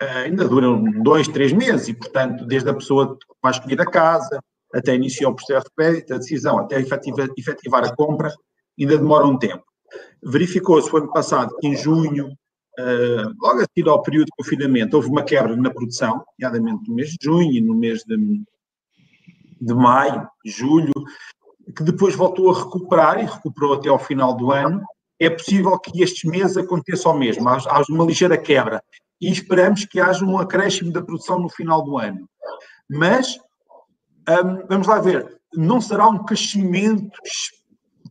C: eh, ainda dura dois, três meses, e portanto, desde a pessoa que vai escolher a casa, até iniciar o processo de crédito, a decisão, até efetivar, efetivar a compra, ainda demora um tempo. Verificou-se o ano passado que em junho, uh, logo a seguir ao período de confinamento, houve uma quebra na produção, nomeadamente no mês de junho e no mês de, de maio, julho, que depois voltou a recuperar e recuperou até ao final do ano, é possível que estes meses aconteça o mesmo, haja uma ligeira quebra. E esperamos que haja um acréscimo da produção no final do ano. Mas, um, vamos lá ver, não será um crescimento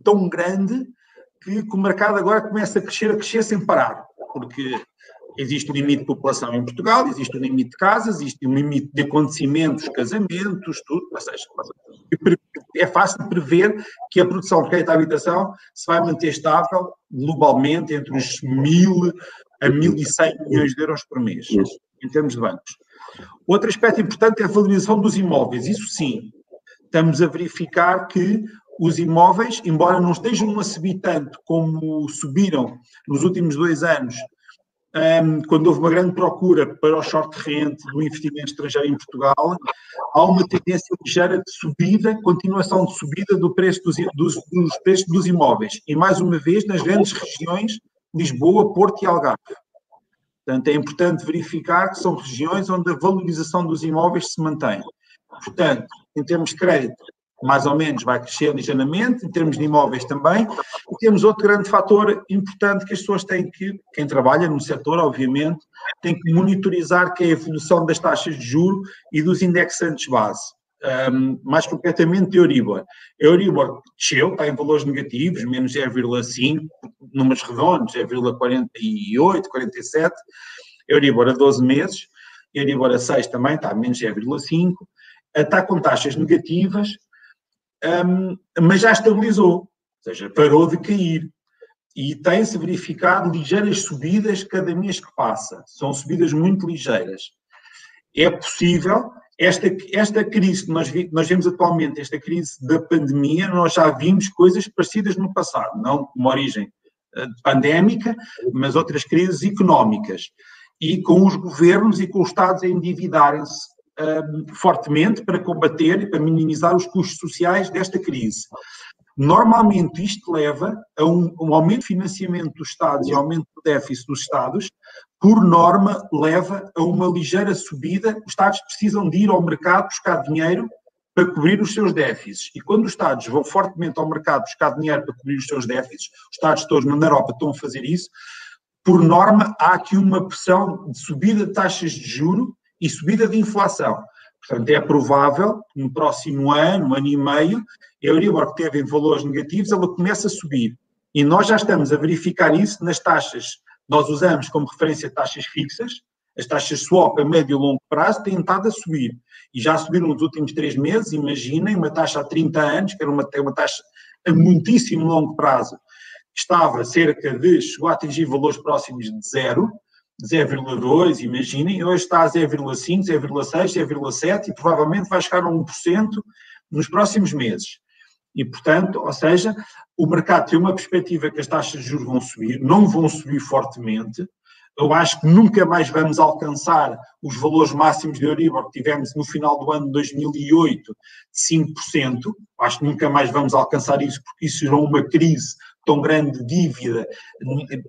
C: tão grande que, que o mercado agora começa a crescer, a crescer sem parar. Porque existe um limite de população em Portugal, existe um limite de casas, existe um limite de acontecimentos, casamentos, tudo. Ou seja, é fácil prever que a produção de crédito à habitação se vai manter estável globalmente entre os mil a 1.100 milhões de euros por mês, em termos de bancos. Outro aspecto importante é a valorização dos imóveis. Isso sim, estamos a verificar que os imóveis, embora não estejam a subir tanto como subiram nos últimos dois anos, um, quando houve uma grande procura para o short rent do investimento estrangeiro em Portugal, há uma tendência ligeira de subida, continuação de subida do preço dos, dos, dos preços dos imóveis. E mais uma vez nas grandes regiões, Lisboa, Porto e Algarve. Portanto, é importante verificar que são regiões onde a valorização dos imóveis se mantém. Portanto, em termos de crédito, mais ou menos vai crescer ligeiramente, em termos de imóveis também. E temos outro grande fator importante que as pessoas têm que, quem trabalha no setor, obviamente, tem que monitorizar, que é a evolução das taxas de juro e dos indexantes base. Um, mais concretamente Euribor. Euribor desceu, está em valores negativos, menos 0,5, números redondos, 0,48, 47. Euribor a 12 meses, Euribor a 6 também está a menos 0,5. Está com taxas negativas, um, mas já estabilizou, ou seja, parou de cair. E tem-se verificado ligeiras subidas cada mês que passa. São subidas muito ligeiras. É possível, esta, esta crise que nós, vi, nós vemos atualmente, esta crise da pandemia, nós já vimos coisas parecidas no passado, não uma origem uh, pandémica, mas outras crises económicas. E com os governos e com os Estados a endividarem-se um, fortemente para combater e para minimizar os custos sociais desta crise. Normalmente isto leva a um, um, aumento de financiamento dos Estados e aumento do déficit dos Estados, por norma leva a uma ligeira subida. Os Estados precisam de ir ao mercado buscar dinheiro para cobrir os seus déficits. E quando os Estados vão fortemente ao mercado buscar dinheiro para cobrir os seus déficits, os Estados todos na Europa estão a fazer isso, por norma há aqui uma pressão de subida de taxas de juro e subida de inflação. Portanto, é provável que no próximo ano, ano e meio, a Euribor que teve valores negativos, ela começa a subir. E nós já estamos a verificar isso nas taxas. Nós usamos como referência taxas fixas, as taxas swap a médio e longo prazo têm estado a subir. E já subiram nos últimos três meses, imaginem, uma taxa há 30 anos, que era uma, uma taxa a muitíssimo longo prazo, estava cerca de, chegou a atingir valores próximos de zero, 0,2, imaginem, hoje está a 0,5, 0,6, 0,7 e provavelmente vai chegar a 1% nos próximos meses. E, portanto, ou seja, o mercado tem uma perspectiva que as taxas de juros vão subir, não vão subir fortemente. Eu acho que nunca mais vamos alcançar os valores máximos de Euribor que tivemos no final do ano de 2008, de 5%. Acho que nunca mais vamos alcançar isso, porque isso gerou uma crise tão grande dívida,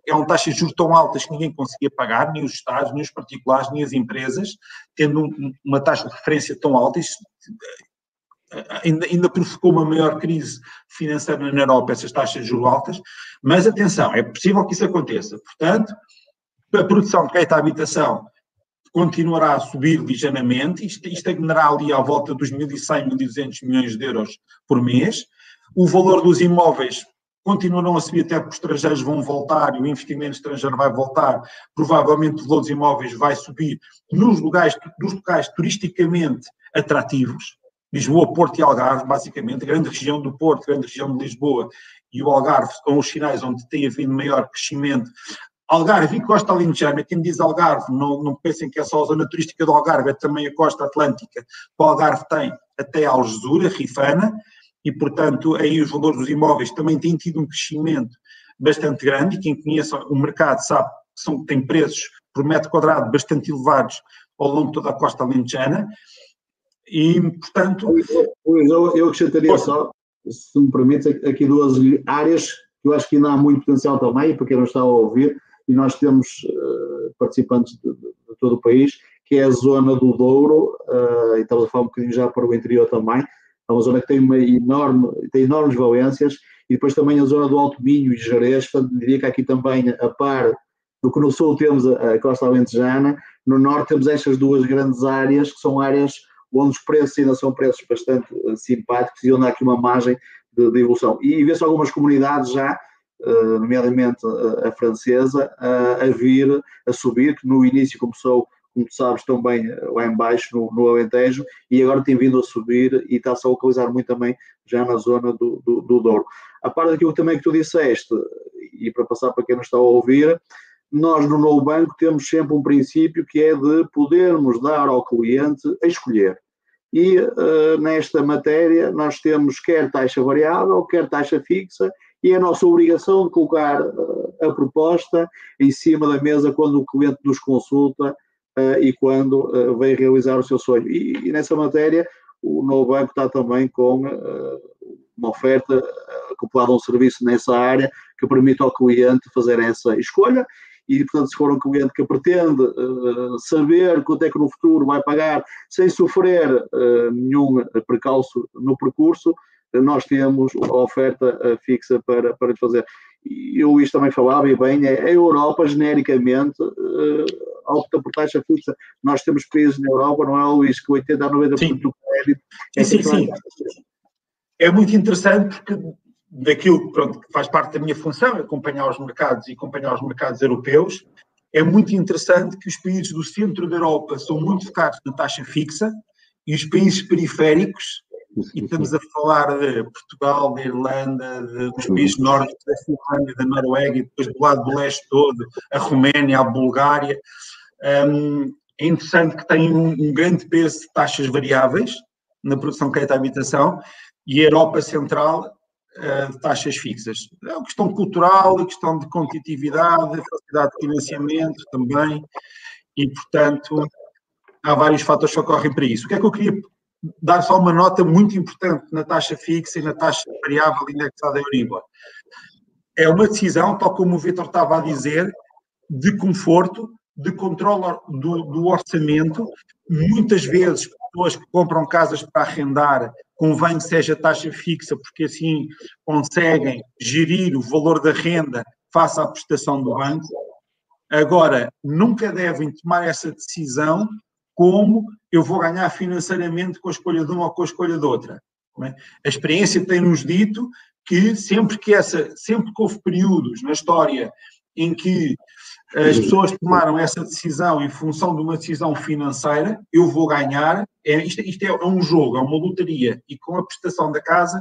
C: é uma taxa de juros tão altas que ninguém conseguia pagar, nem os Estados, nem os particulares, nem as empresas, tendo uma taxa de referência tão alta, isso eh, ainda, ainda provocou uma maior crise financeira na Europa, essas taxas de juros altas, mas atenção, é possível que isso aconteça. Portanto, a produção de crédito à habitação continuará a subir ligeiramente e estagnará ali à volta dos 1.100, 1.200 milhões de euros por mês. O valor dos imóveis continuarão a subir até porque os estrangeiros vão voltar e o investimento estrangeiro vai voltar, provavelmente o valor dos imóveis vai subir nos lugares, nos locais turisticamente atrativos, Lisboa, Porto e Algarve, basicamente, a grande região do Porto, a grande região de Lisboa e o Algarve são os sinais onde tem havido maior crescimento. Algarve e Costa Alentejana, quem diz Algarve, não, não pensem que é só a zona turística do Algarve, é também a costa atlântica. O Algarve tem até Algesura, Rifana, e, portanto, aí os valores dos imóveis também têm tido um crescimento bastante grande e quem conhece o mercado sabe que são, tem preços por metro quadrado bastante elevados ao longo de toda a costa alentejana. E, portanto...
B: Eu, eu acrescentaria só, se me permite, aqui duas áreas que eu acho que ainda há muito potencial também, para quem não está a ouvir, e nós temos uh, participantes de, de, de, todo o país, que é a zona do Douro, uh, e estamos a falar um bocadinho já para o interior também, é uma zona que tem uma enorme, tem enormes valências, e depois também a zona do Alto Minho e Jerez, portanto, diria que aqui também, a par do que no sul temos a, a costa alentejana, no norte temos estas duas grandes áreas, que são áreas onde os preços ainda são preços bastante uh, simpáticos e onde há aqui uma margem de, de evolução. E vê-se algumas comunidades já, uh, nomeadamente a, a francesa, uh, a vir, a subir, que no início começou como sabes, também eh, lá embaixo no, no Alentejo, e agora tem vindo a subir e está-se a localizar muito também já na zona do, do, do Douro. A parte daquilo também que tu disseste, e para passar para quem não está a ouvir, nós no novo banco temos sempre um princípio que é de podermos dar ao cliente a escolher. E uh, nesta matéria nós temos quer taxa variável, quer taxa fixa, e é a nossa obrigação de colocar uh, a proposta em cima da mesa quando o cliente nos consulta e quando uh, vem realizar o seu sonho. E, e, nessa matéria, o novo banco está também com uh, uma oferta acoplada a um serviço nessa área que permite ao cliente fazer essa escolha. E, portanto, se for um cliente que pretende saber quanto é que no futuro vai pagar sem sofrer nenhum precalço no percurso, nós temos a oferta fixa para, para fazer. E o Luís também falava, e bem, é, a Europa, genericamente, opta por taxa fixa. Nós temos países na Europa, não é, Luís, que 80% a 90% sim. do crédito
C: é sim, sim. É muito interessante porque daquilo pronto, que faz parte da minha função, acompanhar os mercados e acompanhar os mercados europeus, é muito interessante que os países do centro da Europa são muito focados na taxa fixa e os países periféricos, e estamos a falar de Portugal, da Irlanda, de, dos países nórdicos, da Finlândia, da Noruega, e depois do lado do leste todo, a Roménia, a Bulgária, um, é interessante que tem um, um, grande peso de taxas variáveis na produção de crédito à habitação e a Europa Central uh, de taxas fixas. É uma questão cultural, a questão de competitividade, facilidade de financiamento também, e portanto há vários fatores que ocorrem para isso. O que é que eu queria dar só uma nota muito importante na taxa fixa e na taxa variável indexada em Euribor? É uma decisão, tal como o Vitor estava a dizer, de conforto de controle do, do, orçamento. Muitas vezes, pessoas que compram casas para arrendar, convém que seja taxa fixa, porque assim conseguem gerir o valor da renda face à prestação do banco. Agora, nunca devem tomar essa decisão como eu vou ganhar financeiramente com a escolha de uma ou com a escolha de outra. É? A experiência tem-nos dito que sempre que essa, sempre que houve períodos na história em que as pessoas tomaram essa decisão em função de uma decisão financeira, eu vou ganhar, é, isto, isto é, é, um jogo, é uma lotaria, e com a prestação da casa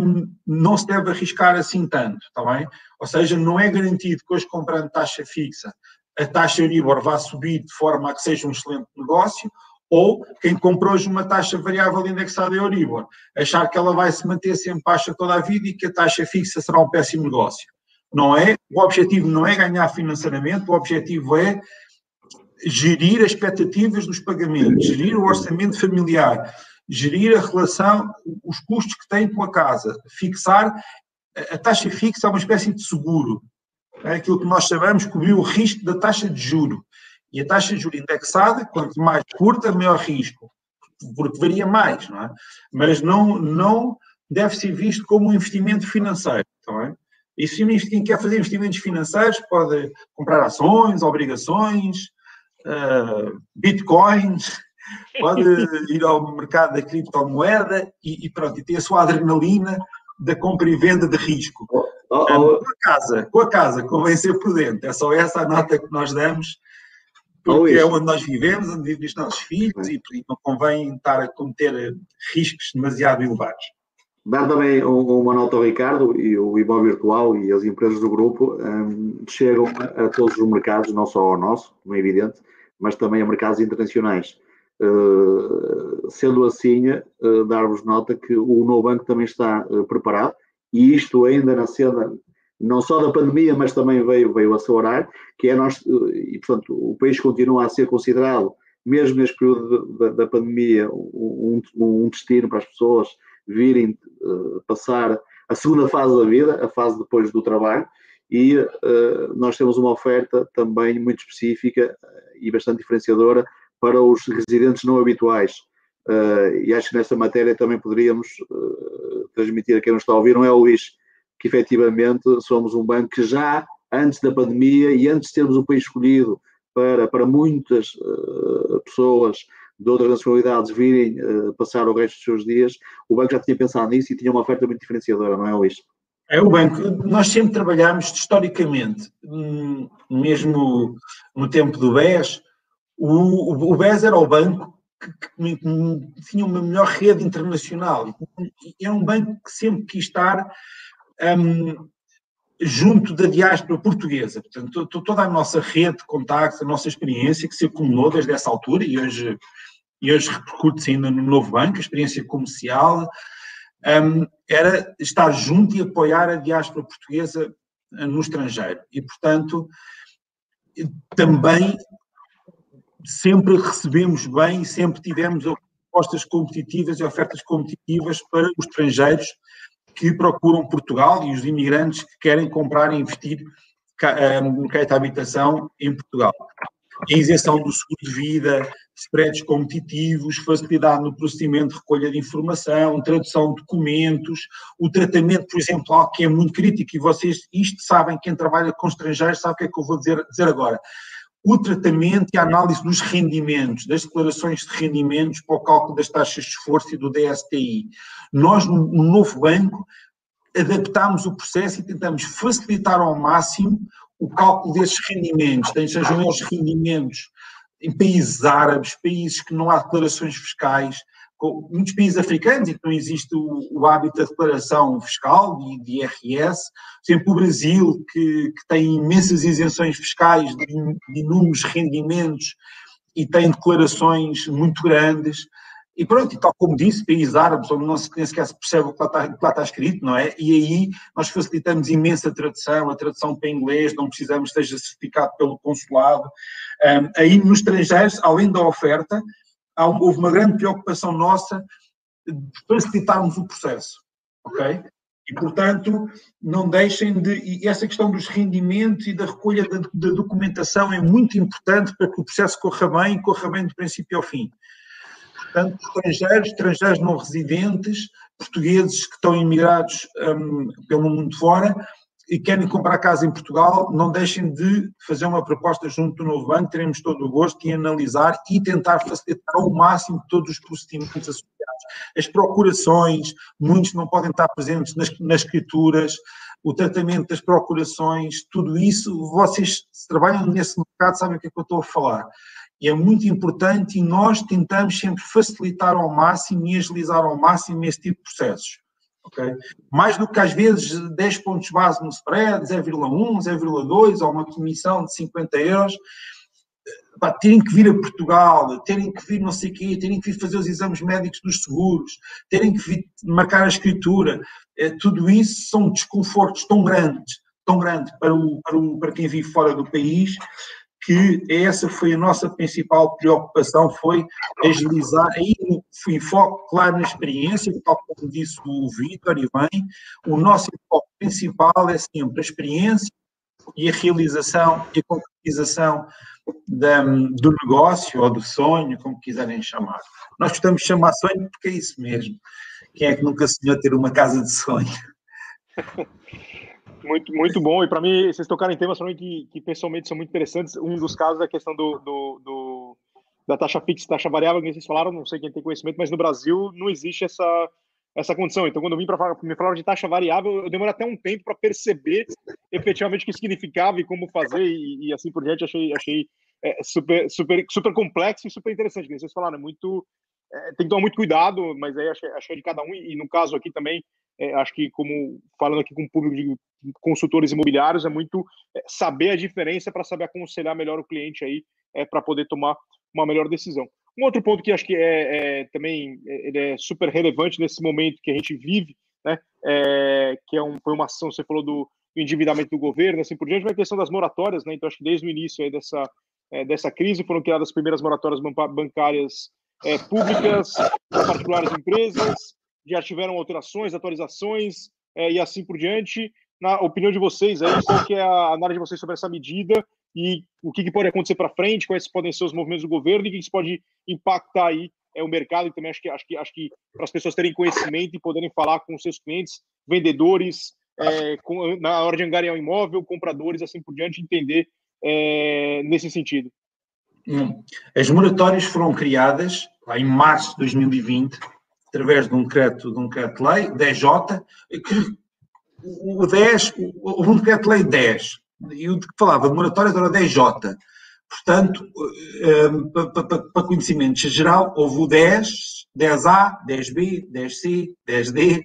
C: um, não se deve arriscar assim tanto, está bem? Ou seja, não é garantido que hoje comprando taxa fixa a taxa Euribor vá subir de forma a que seja um excelente negócio, ou quem comprou hoje uma taxa variável indexada a Euribor, achar que ela vai se manter sempre baixa toda a vida e que a taxa fixa será um péssimo negócio. Não é, o objetivo não é ganhar financeiramente, o objetivo é gerir as expectativas dos pagamentos, gerir o orçamento familiar, gerir a relação, os custos que tem com a casa, fixar, a taxa fixa é uma espécie de seguro, é aquilo que nós chamamos cobrir o risco da taxa de juro. E a taxa de juro indexada, quanto mais curta, maior risco, porque varia mais, não é? Mas não, não deve ser visto como um investimento financeiro, não é? E se quem quer fazer investimentos financeiros pode comprar ações, obrigações, uh, bitcoins, pode ir ao mercado da criptomoeda e, e, pronto, e ter a sua adrenalina da compra e venda de risco. Oh, oh, oh. Com a casa, com a casa, convém ser prudente. É só essa a nota que nós damos, porque é onde nós vivemos, onde vivem os nossos filhos e, e não convém estar a cometer riscos demasiado elevados.
B: Dar também uma nota ao Ricardo e o IBO Virtual e as empresas do grupo um, chegam a, a, todos os mercados, não só ao nosso, como é evidente, mas também a mercados internacionais. Uh, sendo assim, uh, dar-vos nota que o novo banco também está uh, preparado e isto ainda na cena não só da pandemia, mas também veio, veio a seu horário, que é nós, e portanto o país continua a ser considerado, mesmo neste período da, da pandemia, um, um destino para as pessoas virem uh, passar a segunda fase da vida, a fase depois do trabalho, e uh, nós temos uma oferta também muito específica eh, e bastante diferenciadora para os residentes não habituais. Uh, e acho que nessa matéria também poderíamos uh, transmitir a quem nos está a ouvir, não é, Luís, que efetivamente somos um banco que já antes da pandemia e antes de termos o país escolhido para, para muitas uh, pessoas de outras nacionalidades virem passar o resto dos seus dias, o banco já tinha pensado nisso e tinha uma oferta muito diferenciadora, não é, Luís?
C: É o banco. Nós sempre trabalhamos historicamente, hum, mesmo no tempo do BES, o, o BES era o banco que, que, tinha uma melhor rede internacional. É um banco que sempre quis estar um, junto da diáspora portuguesa. Portanto, toda a nossa rede de contactos, a nossa experiência que se acumulou desde essa altura e hoje, e hoje repercute-se ainda no novo banco, a experiência comercial, um, era estar junto e apoiar a diáspora portuguesa eh, no estrangeiro. E, portanto, também sempre recebemos bem sempre tivemos propostas competitivas e ofertas competitivas para os estrangeiros que procuram Portugal e os imigrantes que querem comprar e investir no crédito à habitação em Portugal. A isenção do seguro de vida, spreads competitivos, facilidade no procedimento de recolha de informação, tradução de documentos, o tratamento, por exemplo, que é muito crítico, e vocês isto sabem, quem trabalha com estrangeiros sabe o que é que eu vou dizer, dizer agora. O tratamento e a análise dos rendimentos, das declarações de rendimentos para o cálculo das taxas de esforço e do DSTI. Nós, no, no novo banco, adaptámos o processo e tentamos facilitar ao máximo o cálculo desses rendimentos, sejam eles rendimentos em países árabes, países que não há declarações fiscais, muitos países africanos em que não existe o, o hábito da declaração fiscal de, de IRS, por exemplo, o Brasil, que, que tem imensas isenções fiscais de, de inúmeros rendimentos e tem declarações muito grandes. E pronto, e tal como disse, países árabes, onde não se, nem sequer se percebe o que lá, está, o que lá está escrito, não é? E aí nós facilitamos imensa tradução, a tradução para inglês, não precisamos que esteja certificado pelo consulado. Um, aí nos estrangeiros, além da oferta, houve uma grande preocupação nossa de facilitarmos o processo, ok? E, portanto, não deixem de. E essa questão dos rendimentos e da recolha da, da documentação é muito importante para que o processo corra bem e corra bem do princípio ao fim. Portanto, estrangeiros, estrangeiros não residentes, portugueses que estão imigrados um, pelo mundo fora e querem comprar casa em Portugal, não deixem de fazer uma proposta junto do novo banco, teremos todo o gosto em analisar e tentar facilitar ao máximo todos os procedimentos associados. As procurações, muitos não podem estar presentes nas, nas escrituras, o tratamento das procurações, tudo isso, vocês se trabalham nesse mercado sabem o que é que eu estou a falar é muito importante e nós tentamos sempre facilitar ao máximo e agilizar ao máximo esse tipo de processos. Okay? Mais do que às vezes 10 pontos base no spread, 0,1, 0,2 ou uma comissão de 50 euros, pá, terem que vir a Portugal, terem que vir não sei o quê, terem que vir fazer os exames médicos dos seguros, terem que vir marcar a escritura, é, tudo isso são desconfortos tão grandes, tão grandes para, o, para, o, para quem vive fora do país, que essa foi a nossa principal preocupação, foi agilizar, aí fui foco claro na experiência, tal como disse o Vitor e bem, o nosso foco principal é sempre a experiência e a realização e a concretização da, do negócio ou do sonho, como quiserem chamar. Nós gostamos de chamar sonho porque é isso mesmo. Quem é que nunca sonhou ter uma casa de sonho?
A: Muito, muito bom. E para mim, vocês tocaram em temas que, que pessoalmente são muito interessantes. Um dos casos é a questão do, do, do da taxa fixa, taxa variável, que vocês falaram, não sei quem tem conhecimento, mas no Brasil não existe essa, essa condição. Então, quando eu vim para me falar de taxa variável, eu demorei até um tempo para perceber efetivamente o que significava e como fazer e, e assim por diante. Achei, achei é, super, super, super complexo e super interessante. Que vocês falaram, é muito é, tem que tomar muito cuidado, mas aí achei, achei de cada um e no caso aqui também é, acho que como falando aqui com o público de consultores imobiliários é muito é, saber a diferença para saber aconselhar melhor o cliente aí é, para poder tomar uma melhor decisão. Um outro ponto que acho que é, é também é, ele é super relevante nesse momento que a gente vive, né, é, que é um, foi uma ação, você falou do, do endividamento do governo, assim por diante, vai a questão das moratórias, né, então acho que desde o início dessa, é, dessa crise foram criadas as primeiras moratórias bancárias públicas, particulares empresas, já tiveram alterações, atualizações é, e assim por diante. Na opinião de vocês, aí, qual que é a análise de vocês sobre essa medida e o que, que pode acontecer para frente, quais podem ser os movimentos do governo e o que isso pode impactar aí é o mercado e também acho que acho que acho que para as pessoas terem conhecimento e poderem falar com seus clientes, vendedores, é, com, na hora de angariar um imóvel, compradores, assim por diante, entender é, nesse sentido.
C: Hum. As moratórias foram criadas lá em março de 2020 através de um decreto de um decreto-lei 10J que o 10, houve um decreto-lei 10 e o que falava de moratórias era o 10J Portanto, hum, para conhecimento geral, houve o 10, 10A, 10B, 10C, 10D,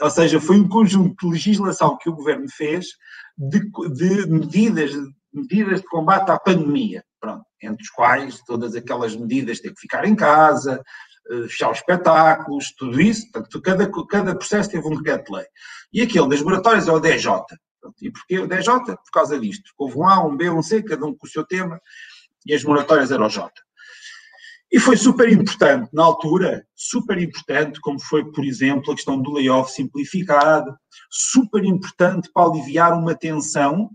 C: ou seja, foi um conjunto de legislação que o governo fez de, de medidas, medidas de combate à pandemia, pronto, entre os quais todas aquelas medidas de ter que ficar em casa, eh, fechar os espetáculos, tudo isso, portanto, cada, cada processo teve um decreto-lei. E aquele das moratórias é o 10J. E porquê o DJ? Por causa disto. Houve um A, um B, um C, cada um com o seu tema, e as moratórias eram o J. E foi super importante na altura, super importante, como foi, por exemplo, a questão do layoff simplificado, super importante para aliviar uma tensão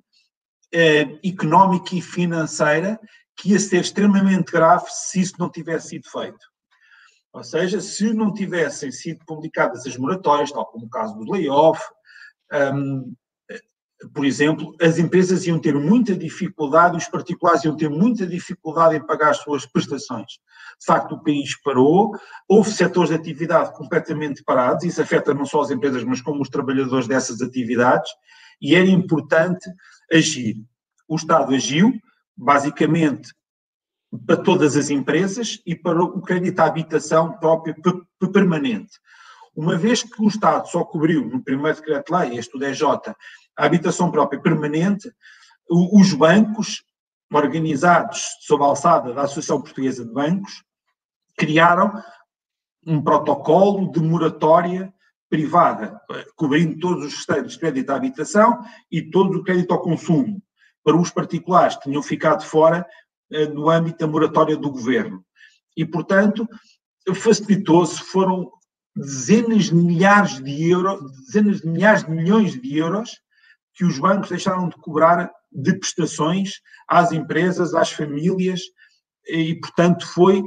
C: eh, económica e financeira que ia ser extremamente grave se isso não tivesse sido feito. Ou seja, se não tivessem sido publicadas as moratórias, tal como o caso do layoff, um, por exemplo, as empresas iam ter muita dificuldade, os particulares iam ter muita dificuldade em pagar as suas prestações. De facto, o país parou, houve setores de atividade completamente parados, isso afeta não só as empresas, mas como os trabalhadores dessas atividades, e era importante agir. O Estado agiu, basicamente, para todas as empresas e para o crédito à habitação próprio permanente. Uma vez que o Estado só cobriu, no primeiro decreto-lei, este o DJ, a habitação própria permanente, os bancos, organizados sob a alçada da Associação Portuguesa de Bancos, criaram um protocolo de moratória privada, cobrindo todos os restantes de crédito à habitação e todo o crédito ao consumo, para os particulares que tinham ficado fora eh, no âmbito da moratória do governo. E, portanto, facilitou-se, foram dezenas de milhares de euros, dezenas de milhares de milhões de euros que os bancos deixaram de cobrar de prestações às empresas, às famílias, e, portanto, foi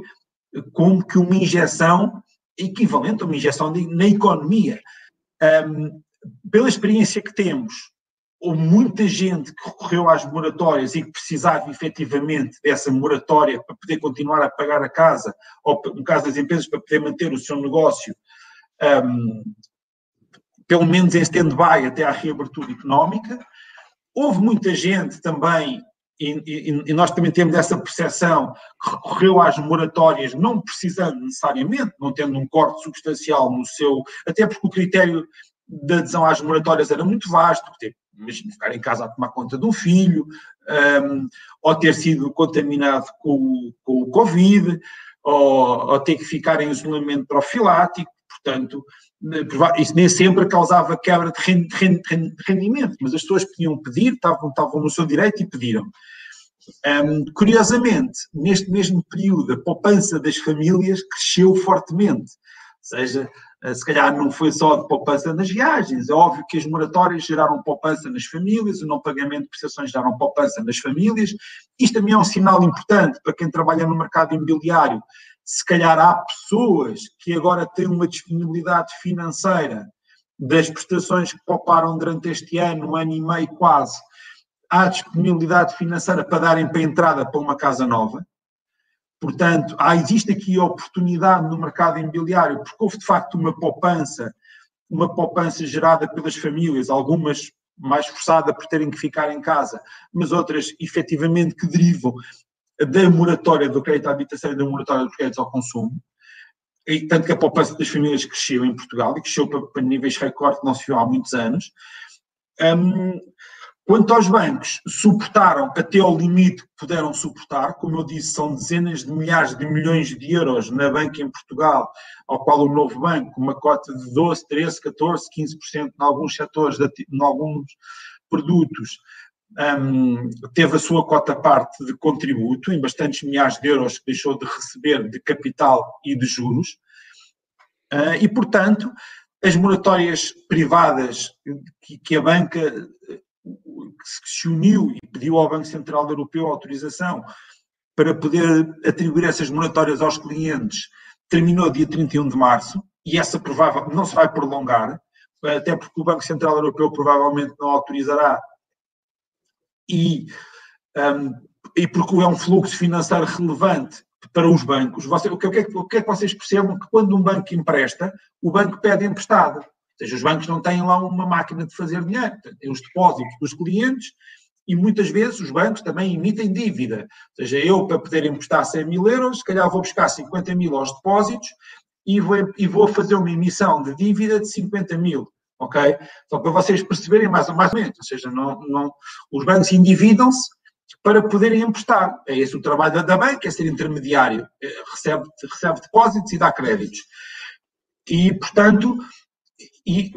C: como que uma injeção equivalente a uma injeção de, na economia. Um, pela experiência que temos, houve muita gente que recorreu às moratórias e que precisava efetivamente dessa moratória para poder continuar a pagar a casa, ou no caso das empresas, para poder manter o seu negócio um, pelo menos em stand-by até à reabertura económica. Houve muita gente também, e, e, e, nós também temos essa percepção, que recorreu às moratórias, não precisando necessariamente, não tendo um corte substancial no seu. Até porque o critério de adesão às moratórias era muito vasto, ter, imagina, ficar em casa a tomar conta de um filho, um, ou ter sido contaminado com, com o Covid, ou, ou ter que ficar em isolamento profilático, portanto, isso nem sempre causava quebra de rendimento, mas as pessoas podiam pedir, estavam, estavam no seu direito e pediram. Um, curiosamente, neste mesmo período, a poupança das famílias cresceu fortemente. Ou seja, eh, se calhar não foi só de poupança nas viagens, é óbvio que as moratórias geraram poupança nas famílias, o não pagamento de prestações geraram poupança nas famílias. Isto também é um sinal importante para quem trabalha no mercado imobiliário se calhar há pessoas que agora têm uma disponibilidade financeira das prestações que pouparam durante este ano, um ano e meio quase, há disponibilidade financeira para darem para entrada para uma casa nova. Portanto, há, existe aqui oportunidade no mercado imobiliário, porque houve de facto uma poupança, uma poupança gerada pelas famílias, algumas mais forçada por terem que ficar em casa, mas outras efetivamente que derivam da moratória do crédito à habitação e da moratória dos créditos ao consumo, e tanto que a poupança das famílias cresceu em Portugal e cresceu para, para níveis recorde que não se viu há muitos anos. Um, quanto aos bancos, suportaram até ao limite que puderam suportar, como eu disse, são dezenas de milhares de milhões de euros na banca em Portugal, ao qual o novo banco, uma cota de 12, 13, 14, 15% em alguns setores, em alguns produtos, um, teve a sua cota parte de contributo, em bastantes milhares de euros que deixou de receber de capital e de juros, uh, e, portanto, as moratórias privadas que, que a banca que se uniu e pediu ao Banco Central Europeu autorização para poder atribuir essas moratórias aos clientes terminou dia 31 de março e essa provável não se vai prolongar, até porque o Banco Central Europeu provavelmente não autorizará e, um, e porque é um fluxo financeiro relevante para os bancos. Você, o, que, o, que é, o que é que vocês percebam? Que quando um banco empresta, o banco pede emprestado. Ou seja, os bancos não têm lá uma máquina de fazer dinheiro, têm os depósitos dos clientes e muitas vezes os bancos também emitem dívida. Ou seja, eu para poder emprestar 100 mil euros, se calhar vou buscar 50 mil aos depósitos e vou, e vou fazer uma emissão de dívida de 50 mil. Ok? Só para vocês perceberem mais ou, mais ou menos. Ou seja, não, não, os bancos endividam-se para poderem emprestar. É esse o trabalho da banca, é ser intermediário. É, recebe, recebe depósitos e dá créditos. E, portanto, e,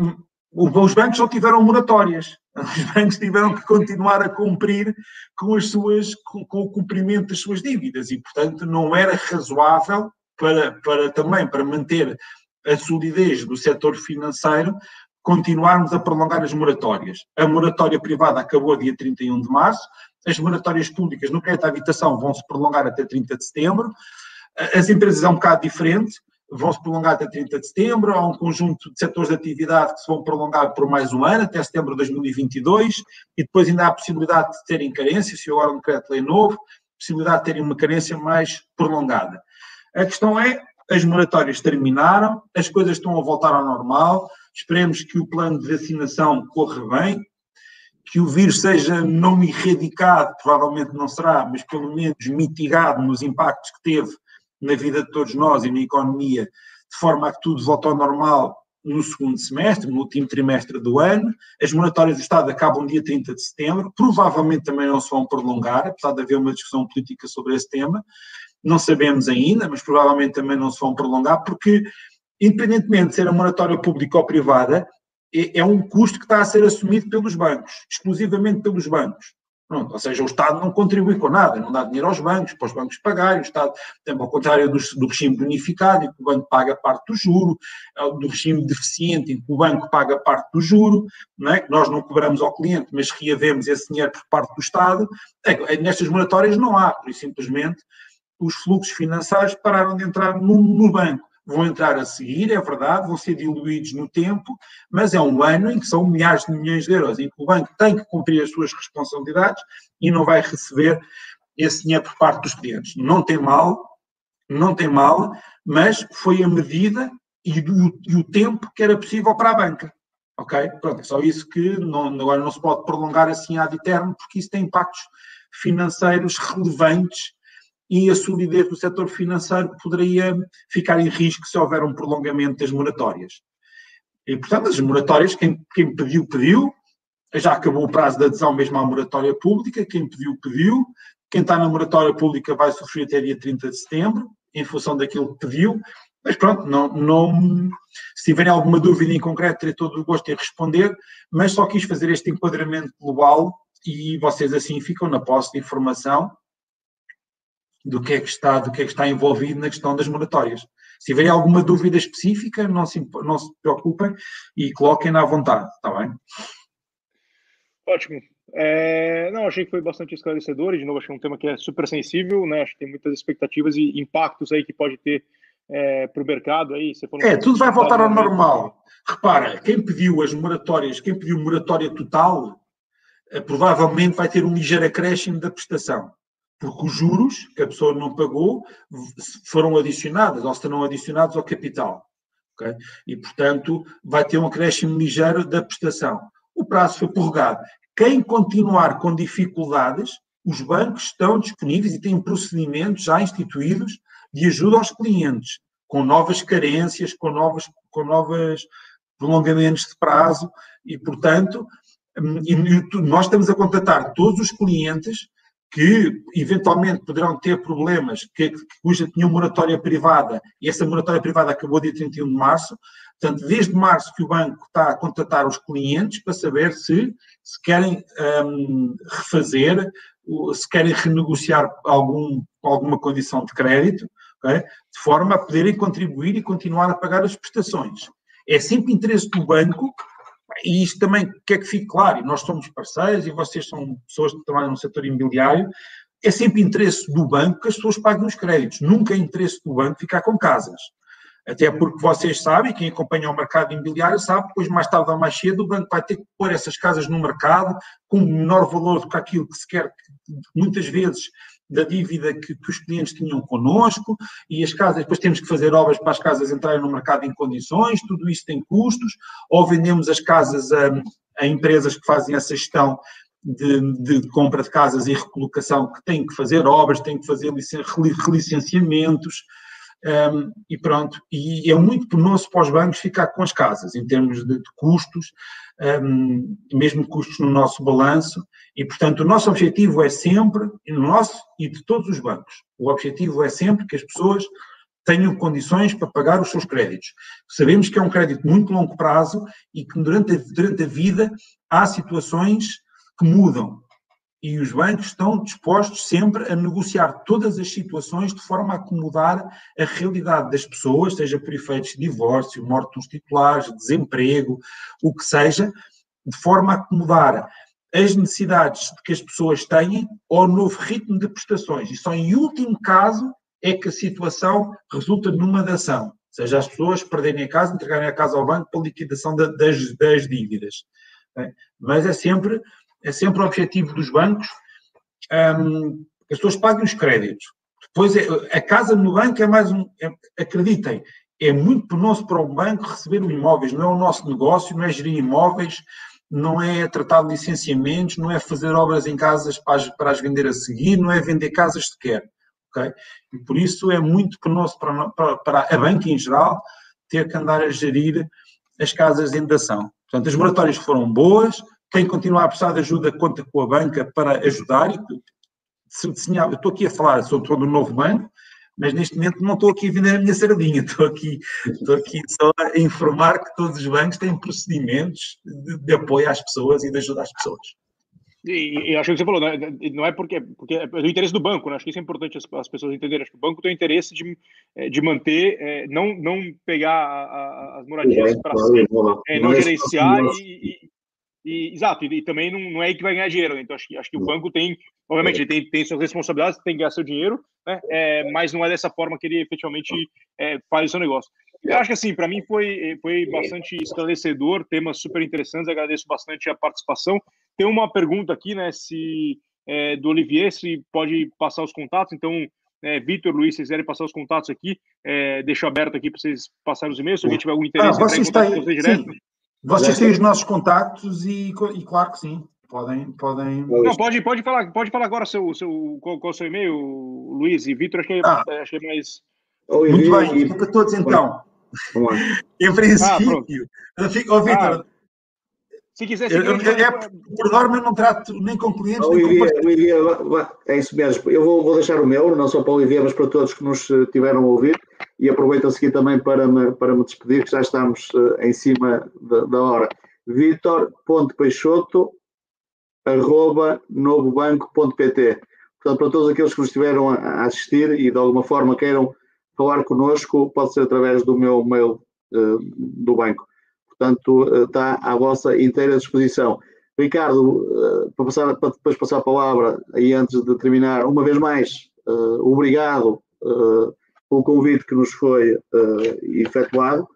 C: os bancos só tiveram moratórias. Os bancos tiveram que continuar a cumprir com, as suas, com, com, o cumprimento das suas dívidas e, portanto, não era razoável para, para também para manter a solidez do setor financeiro continuarmos a prolongar as moratórias. A moratória privada acabou dia 31 de março, as moratórias públicas no crédito à habitação vão se prolongar até 30 de setembro. As empresas é um bocado diferente, vão se prolongar até 30 de setembro, há um conjunto de setores de atividade que se vão prolongar por mais um ano, até setembro de 2022, e depois ainda há a possibilidade de terem carência, se houver um decreto-lei novo, possibilidade de terem uma carência mais prolongada. A questão é, as moratórias terminaram, as coisas estão a voltar ao normal, esperemos que o plano de vacinação corra bem, que o vírus seja não erradicado, provavelmente não será, mas pelo menos mitigado nos impactos que teve na vida de todos nós e na economia, de forma a que tudo volte ao normal no segundo semestre, no último trimestre do ano. As moratórias do Estado acabam dia 30 de setembro, provavelmente também não se vão prolongar, apesar de haver uma discussão política sobre esse tema. Não sabemos ainda, mas provavelmente também não se vão prolongar, porque, independentemente de ser a moratória pública ou privada, é, é um custo que está a ser assumido pelos bancos, exclusivamente pelos bancos. Pronto, ou seja, o Estado não contribui com nada, não dá dinheiro aos bancos, para os bancos pagarem, o Estado, ao contrário do, do regime bonificado, em que o banco paga parte do juro, é do regime deficiente, em que o banco paga parte do juro, não é? nós não cobramos ao cliente, mas reavemos esse dinheiro por parte do Estado, é, nestas moratórias não há, por simplesmente os fluxos financeiros pararam de entrar no, no banco vão entrar a seguir, é verdade, vão ser diluídos no tempo, mas é um ano em que são milhares de milhões de euros, em que o banco tem que cumprir as suas responsabilidades e não vai receber esse dinheiro por parte dos clientes. Não tem mal, não tem mal, mas foi a medida e, do, e o tempo que era possível para a banca. Ok? Pronto, é só isso que não, agora não se pode prolongar assim ad eterno, porque isso tem impactos financeiros relevantes e a solidez do setor financeiro poderia ficar em risco se houver um prolongamento das moratórias. E, portanto, as moratórias, quem, quem pediu, pediu, já acabou o prazo de adesão mesmo à moratória pública, quem pediu, pediu, quem está na moratória pública vai sofrer até dia 30 de setembro, em função daquilo que pediu, mas pronto, não, não, se tiverem alguma dúvida em concreto, terei todo o gosto em responder, mas só quis fazer este enquadramento global e vocês assim ficam na posse de informação do que é que está, do que é que está envolvido na questão das moratórias. Se tiverem alguma dúvida específica, não se, não se preocupem e coloquem-na à vontade, está bem?
A: Ótimo. É, não, achei que foi bastante esclarecedor e, de novo, achei um tema que é super sensível, né? Acho que tem muitas expectativas e impactos aí que pode ter é, para o mercado aí.
C: é, tudo vai voltar ao normal. Repara, quem pediu as moratórias, quem pediu moratória total, eh, provavelmente vai ter um ligeiro acréscimo da prestação porque os juros que a pessoa não pagou foram adicionados ou serão adicionados ao capital. Okay? E, portanto, vai ter um acréscimo ligeiro da prestação. O prazo foi prorrogado. Quem continuar com dificuldades, os bancos estão disponíveis e têm procedimentos já instituídos de ajuda aos clientes, com novas carências, com novas, com novas prolongamentos de prazo, e, portanto, hum, nós estamos a contatar todos os clientes que eventualmente poderão ter problemas, que, cuja tinham moratória privada, e essa moratória privada acabou dia 31 de março. Portanto, desde março que o banco está a contatar os clientes para saber se, se querem um, refazer, se querem renegociar algum, alguma condição de crédito, okay? de forma a poderem contribuir e continuar a pagar as prestações. É sempre interesse do banco e isto também quer que fique claro, e nós somos parceiros e vocês são pessoas que trabalham no setor imobiliário, é sempre interesse do banco que as pessoas paguem os créditos. Nunca é interesse do banco ficar com casas. Até porque vocês sabem, quem acompanha o mercado imobiliário sabe, depois mais tarde ou mais cedo o banco vai ter que pôr essas casas no mercado com menor valor do que aquilo que se quer, muitas vezes da dívida que, que, os clientes tinham connosco e as casas, depois temos que fazer obras para as casas entrarem no mercado em condições, tudo isso tem custos, ou vendemos as casas a, a empresas que fazem essa gestão de, de, compra de casas e recolocação que têm que fazer obras, têm que fazer relicenciamentos, um, e pronto. E é muito penoso para os bancos ficar com as casas, em termos de, de custos, mesmo custos no nosso balanço, e portanto o nosso objetivo é sempre, no nosso e de todos os bancos, o objetivo é sempre que as pessoas tenham condições para pagar os seus créditos. Sabemos que é um crédito muito longo prazo e que durante a, durante a vida há situações que mudam e os bancos estão dispostos sempre a negociar todas as situações de forma a acomodar a realidade das pessoas, seja por efeitos de divórcio, morte dos titulares, desemprego, o que seja, de forma a acomodar as necessidades que as pessoas têm ao novo ritmo de prestações. E só em último caso é que a situação resulta numa dação, seja as pessoas perderem a casa, entregarem a casa ao banco para liquidação das, das dívidas. Mas é sempre é sempre o objetivo dos bancos um, as pessoas paguem os créditos. Depois, é, a casa no banco é mais um. É, acreditem, é muito penoso para um banco receber imóveis, não é o nosso negócio, não é gerir imóveis, não é tratar de licenciamentos, não é fazer obras em casas para as, para as vender a seguir, não é vender casas sequer. Okay? E por isso é muito penoso para, para, para a banca em geral ter que andar a gerir as casas de dação. Portanto, as moratórias foram boas, quem continuar a precisar de ajuda conta com a banca para ajudar. Eu estou aqui a falar, sou todo um novo banco, mas neste momento não estou aqui a vender a minha sardinha, estou aqui, estou aqui só a informar que todos os bancos têm procedimentos de, de apoio às pessoas e de ajuda às pessoas.
A: E, e acho que você falou, não é, não é porque, porque é do interesse do banco, né? acho que isso é importante as, as, pessoas entenderem. Acho que o banco tem interesse de, é, de manter, é, não, não pegar a, a, as moradias para si, é, não gerenciar e, e, exato, e, e, também não, não é aí que vai ganhar dinheiro, né? Então acho que, acho que o banco tem, obviamente, ele tem, tem suas responsabilidades, tem que ganhar seu dinheiro, né? É, mas não é dessa forma que ele efetivamente é, faz o seu negócio. Eu acho que assim, para mim foi, foi bastante esclarecedor, temas super interessantes, agradeço bastante a participação. Tem uma pergunta aqui, né? Se é, do Olivier, se pode passar os contatos, então. É, Vitor, Luiz, se quiserem passar os contatos aqui, é, deixo aberto aqui para vocês passarem os e-mails. Se alguém tiver algum interesse,
C: ah, você está aí, direto. Vocês têm os nossos contactos e, e claro que sim. Podem, podem.
A: Não, pode, pode falar, pode falar agora seu, seu, qual, qual o seu e-mail, Luiz e Vitor, acho que, é, ah. acho que é mais.
C: Muito bem, fica todos então. Vamos lá. em princípio, ah, fico, oh, Vitor, ah. Se quiser, se eu, quiser, é, por norma eu não trato nem com clientes, nem com
B: Olivia, É isso mesmo. Eu vou, vou, deixar o meu, não só para o Olivier, mas para todos que nos eh, tiveram a ouvir. E aproveito a seguir também para me, para me despedir, que já estamos uh, em cima da, hora. Vitor.peixoto arroba novobanco.pt Portanto, para todos aqueles que nos estiveram a assistir e de alguma forma queiram falar connosco, pode ser através do meu mail uh, do banco portanto eh, está à vossa inteira disposição. Ricardo, para, passar, para depois passar a palavra, e antes de terminar, uma vez mais, obrigado pelo convite que nos foi efetuado.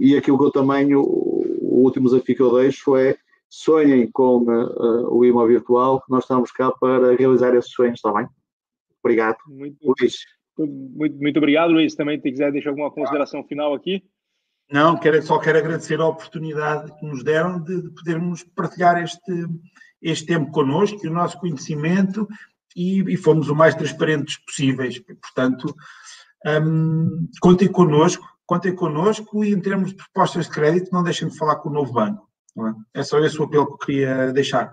B: e aquilo que eu também, o, o, último desafio que eu deixo é sonhem com uh, o IMA virtual, nós estamos cá para realizar esses sonhos, está bem? Obrigado.
A: Muito, Luís. Muito, muito obrigado, Luís. Também, se quiser deixar alguma consideração final aqui.
C: Não, quero, só quero agradecer a oportunidade que nos deram de, de podermos partilhar este, este tempo connosco e o nosso conhecimento e, e fomos o mais transparentes possíveis. Portanto, um, contem connosco, contem connosco e em termos de propostas de crédito não deixem de falar com o novo banco. É? é só esse o apelo que eu queria deixar.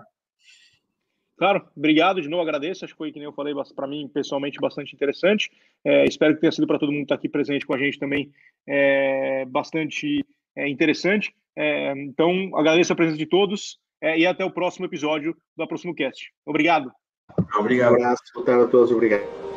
A: Claro, obrigado de novo, agradeço. Acho que foi, que nem eu falei, para mim, pessoalmente, bastante interessante. É, espero que tenha sido para todo mundo que está aqui presente com a gente também é, bastante é, interessante. É, então, agradeço a presença de todos é, e até o próximo episódio do Aproximo Cast. Obrigado.
B: Obrigado. Um abraço, a todos, obrigado.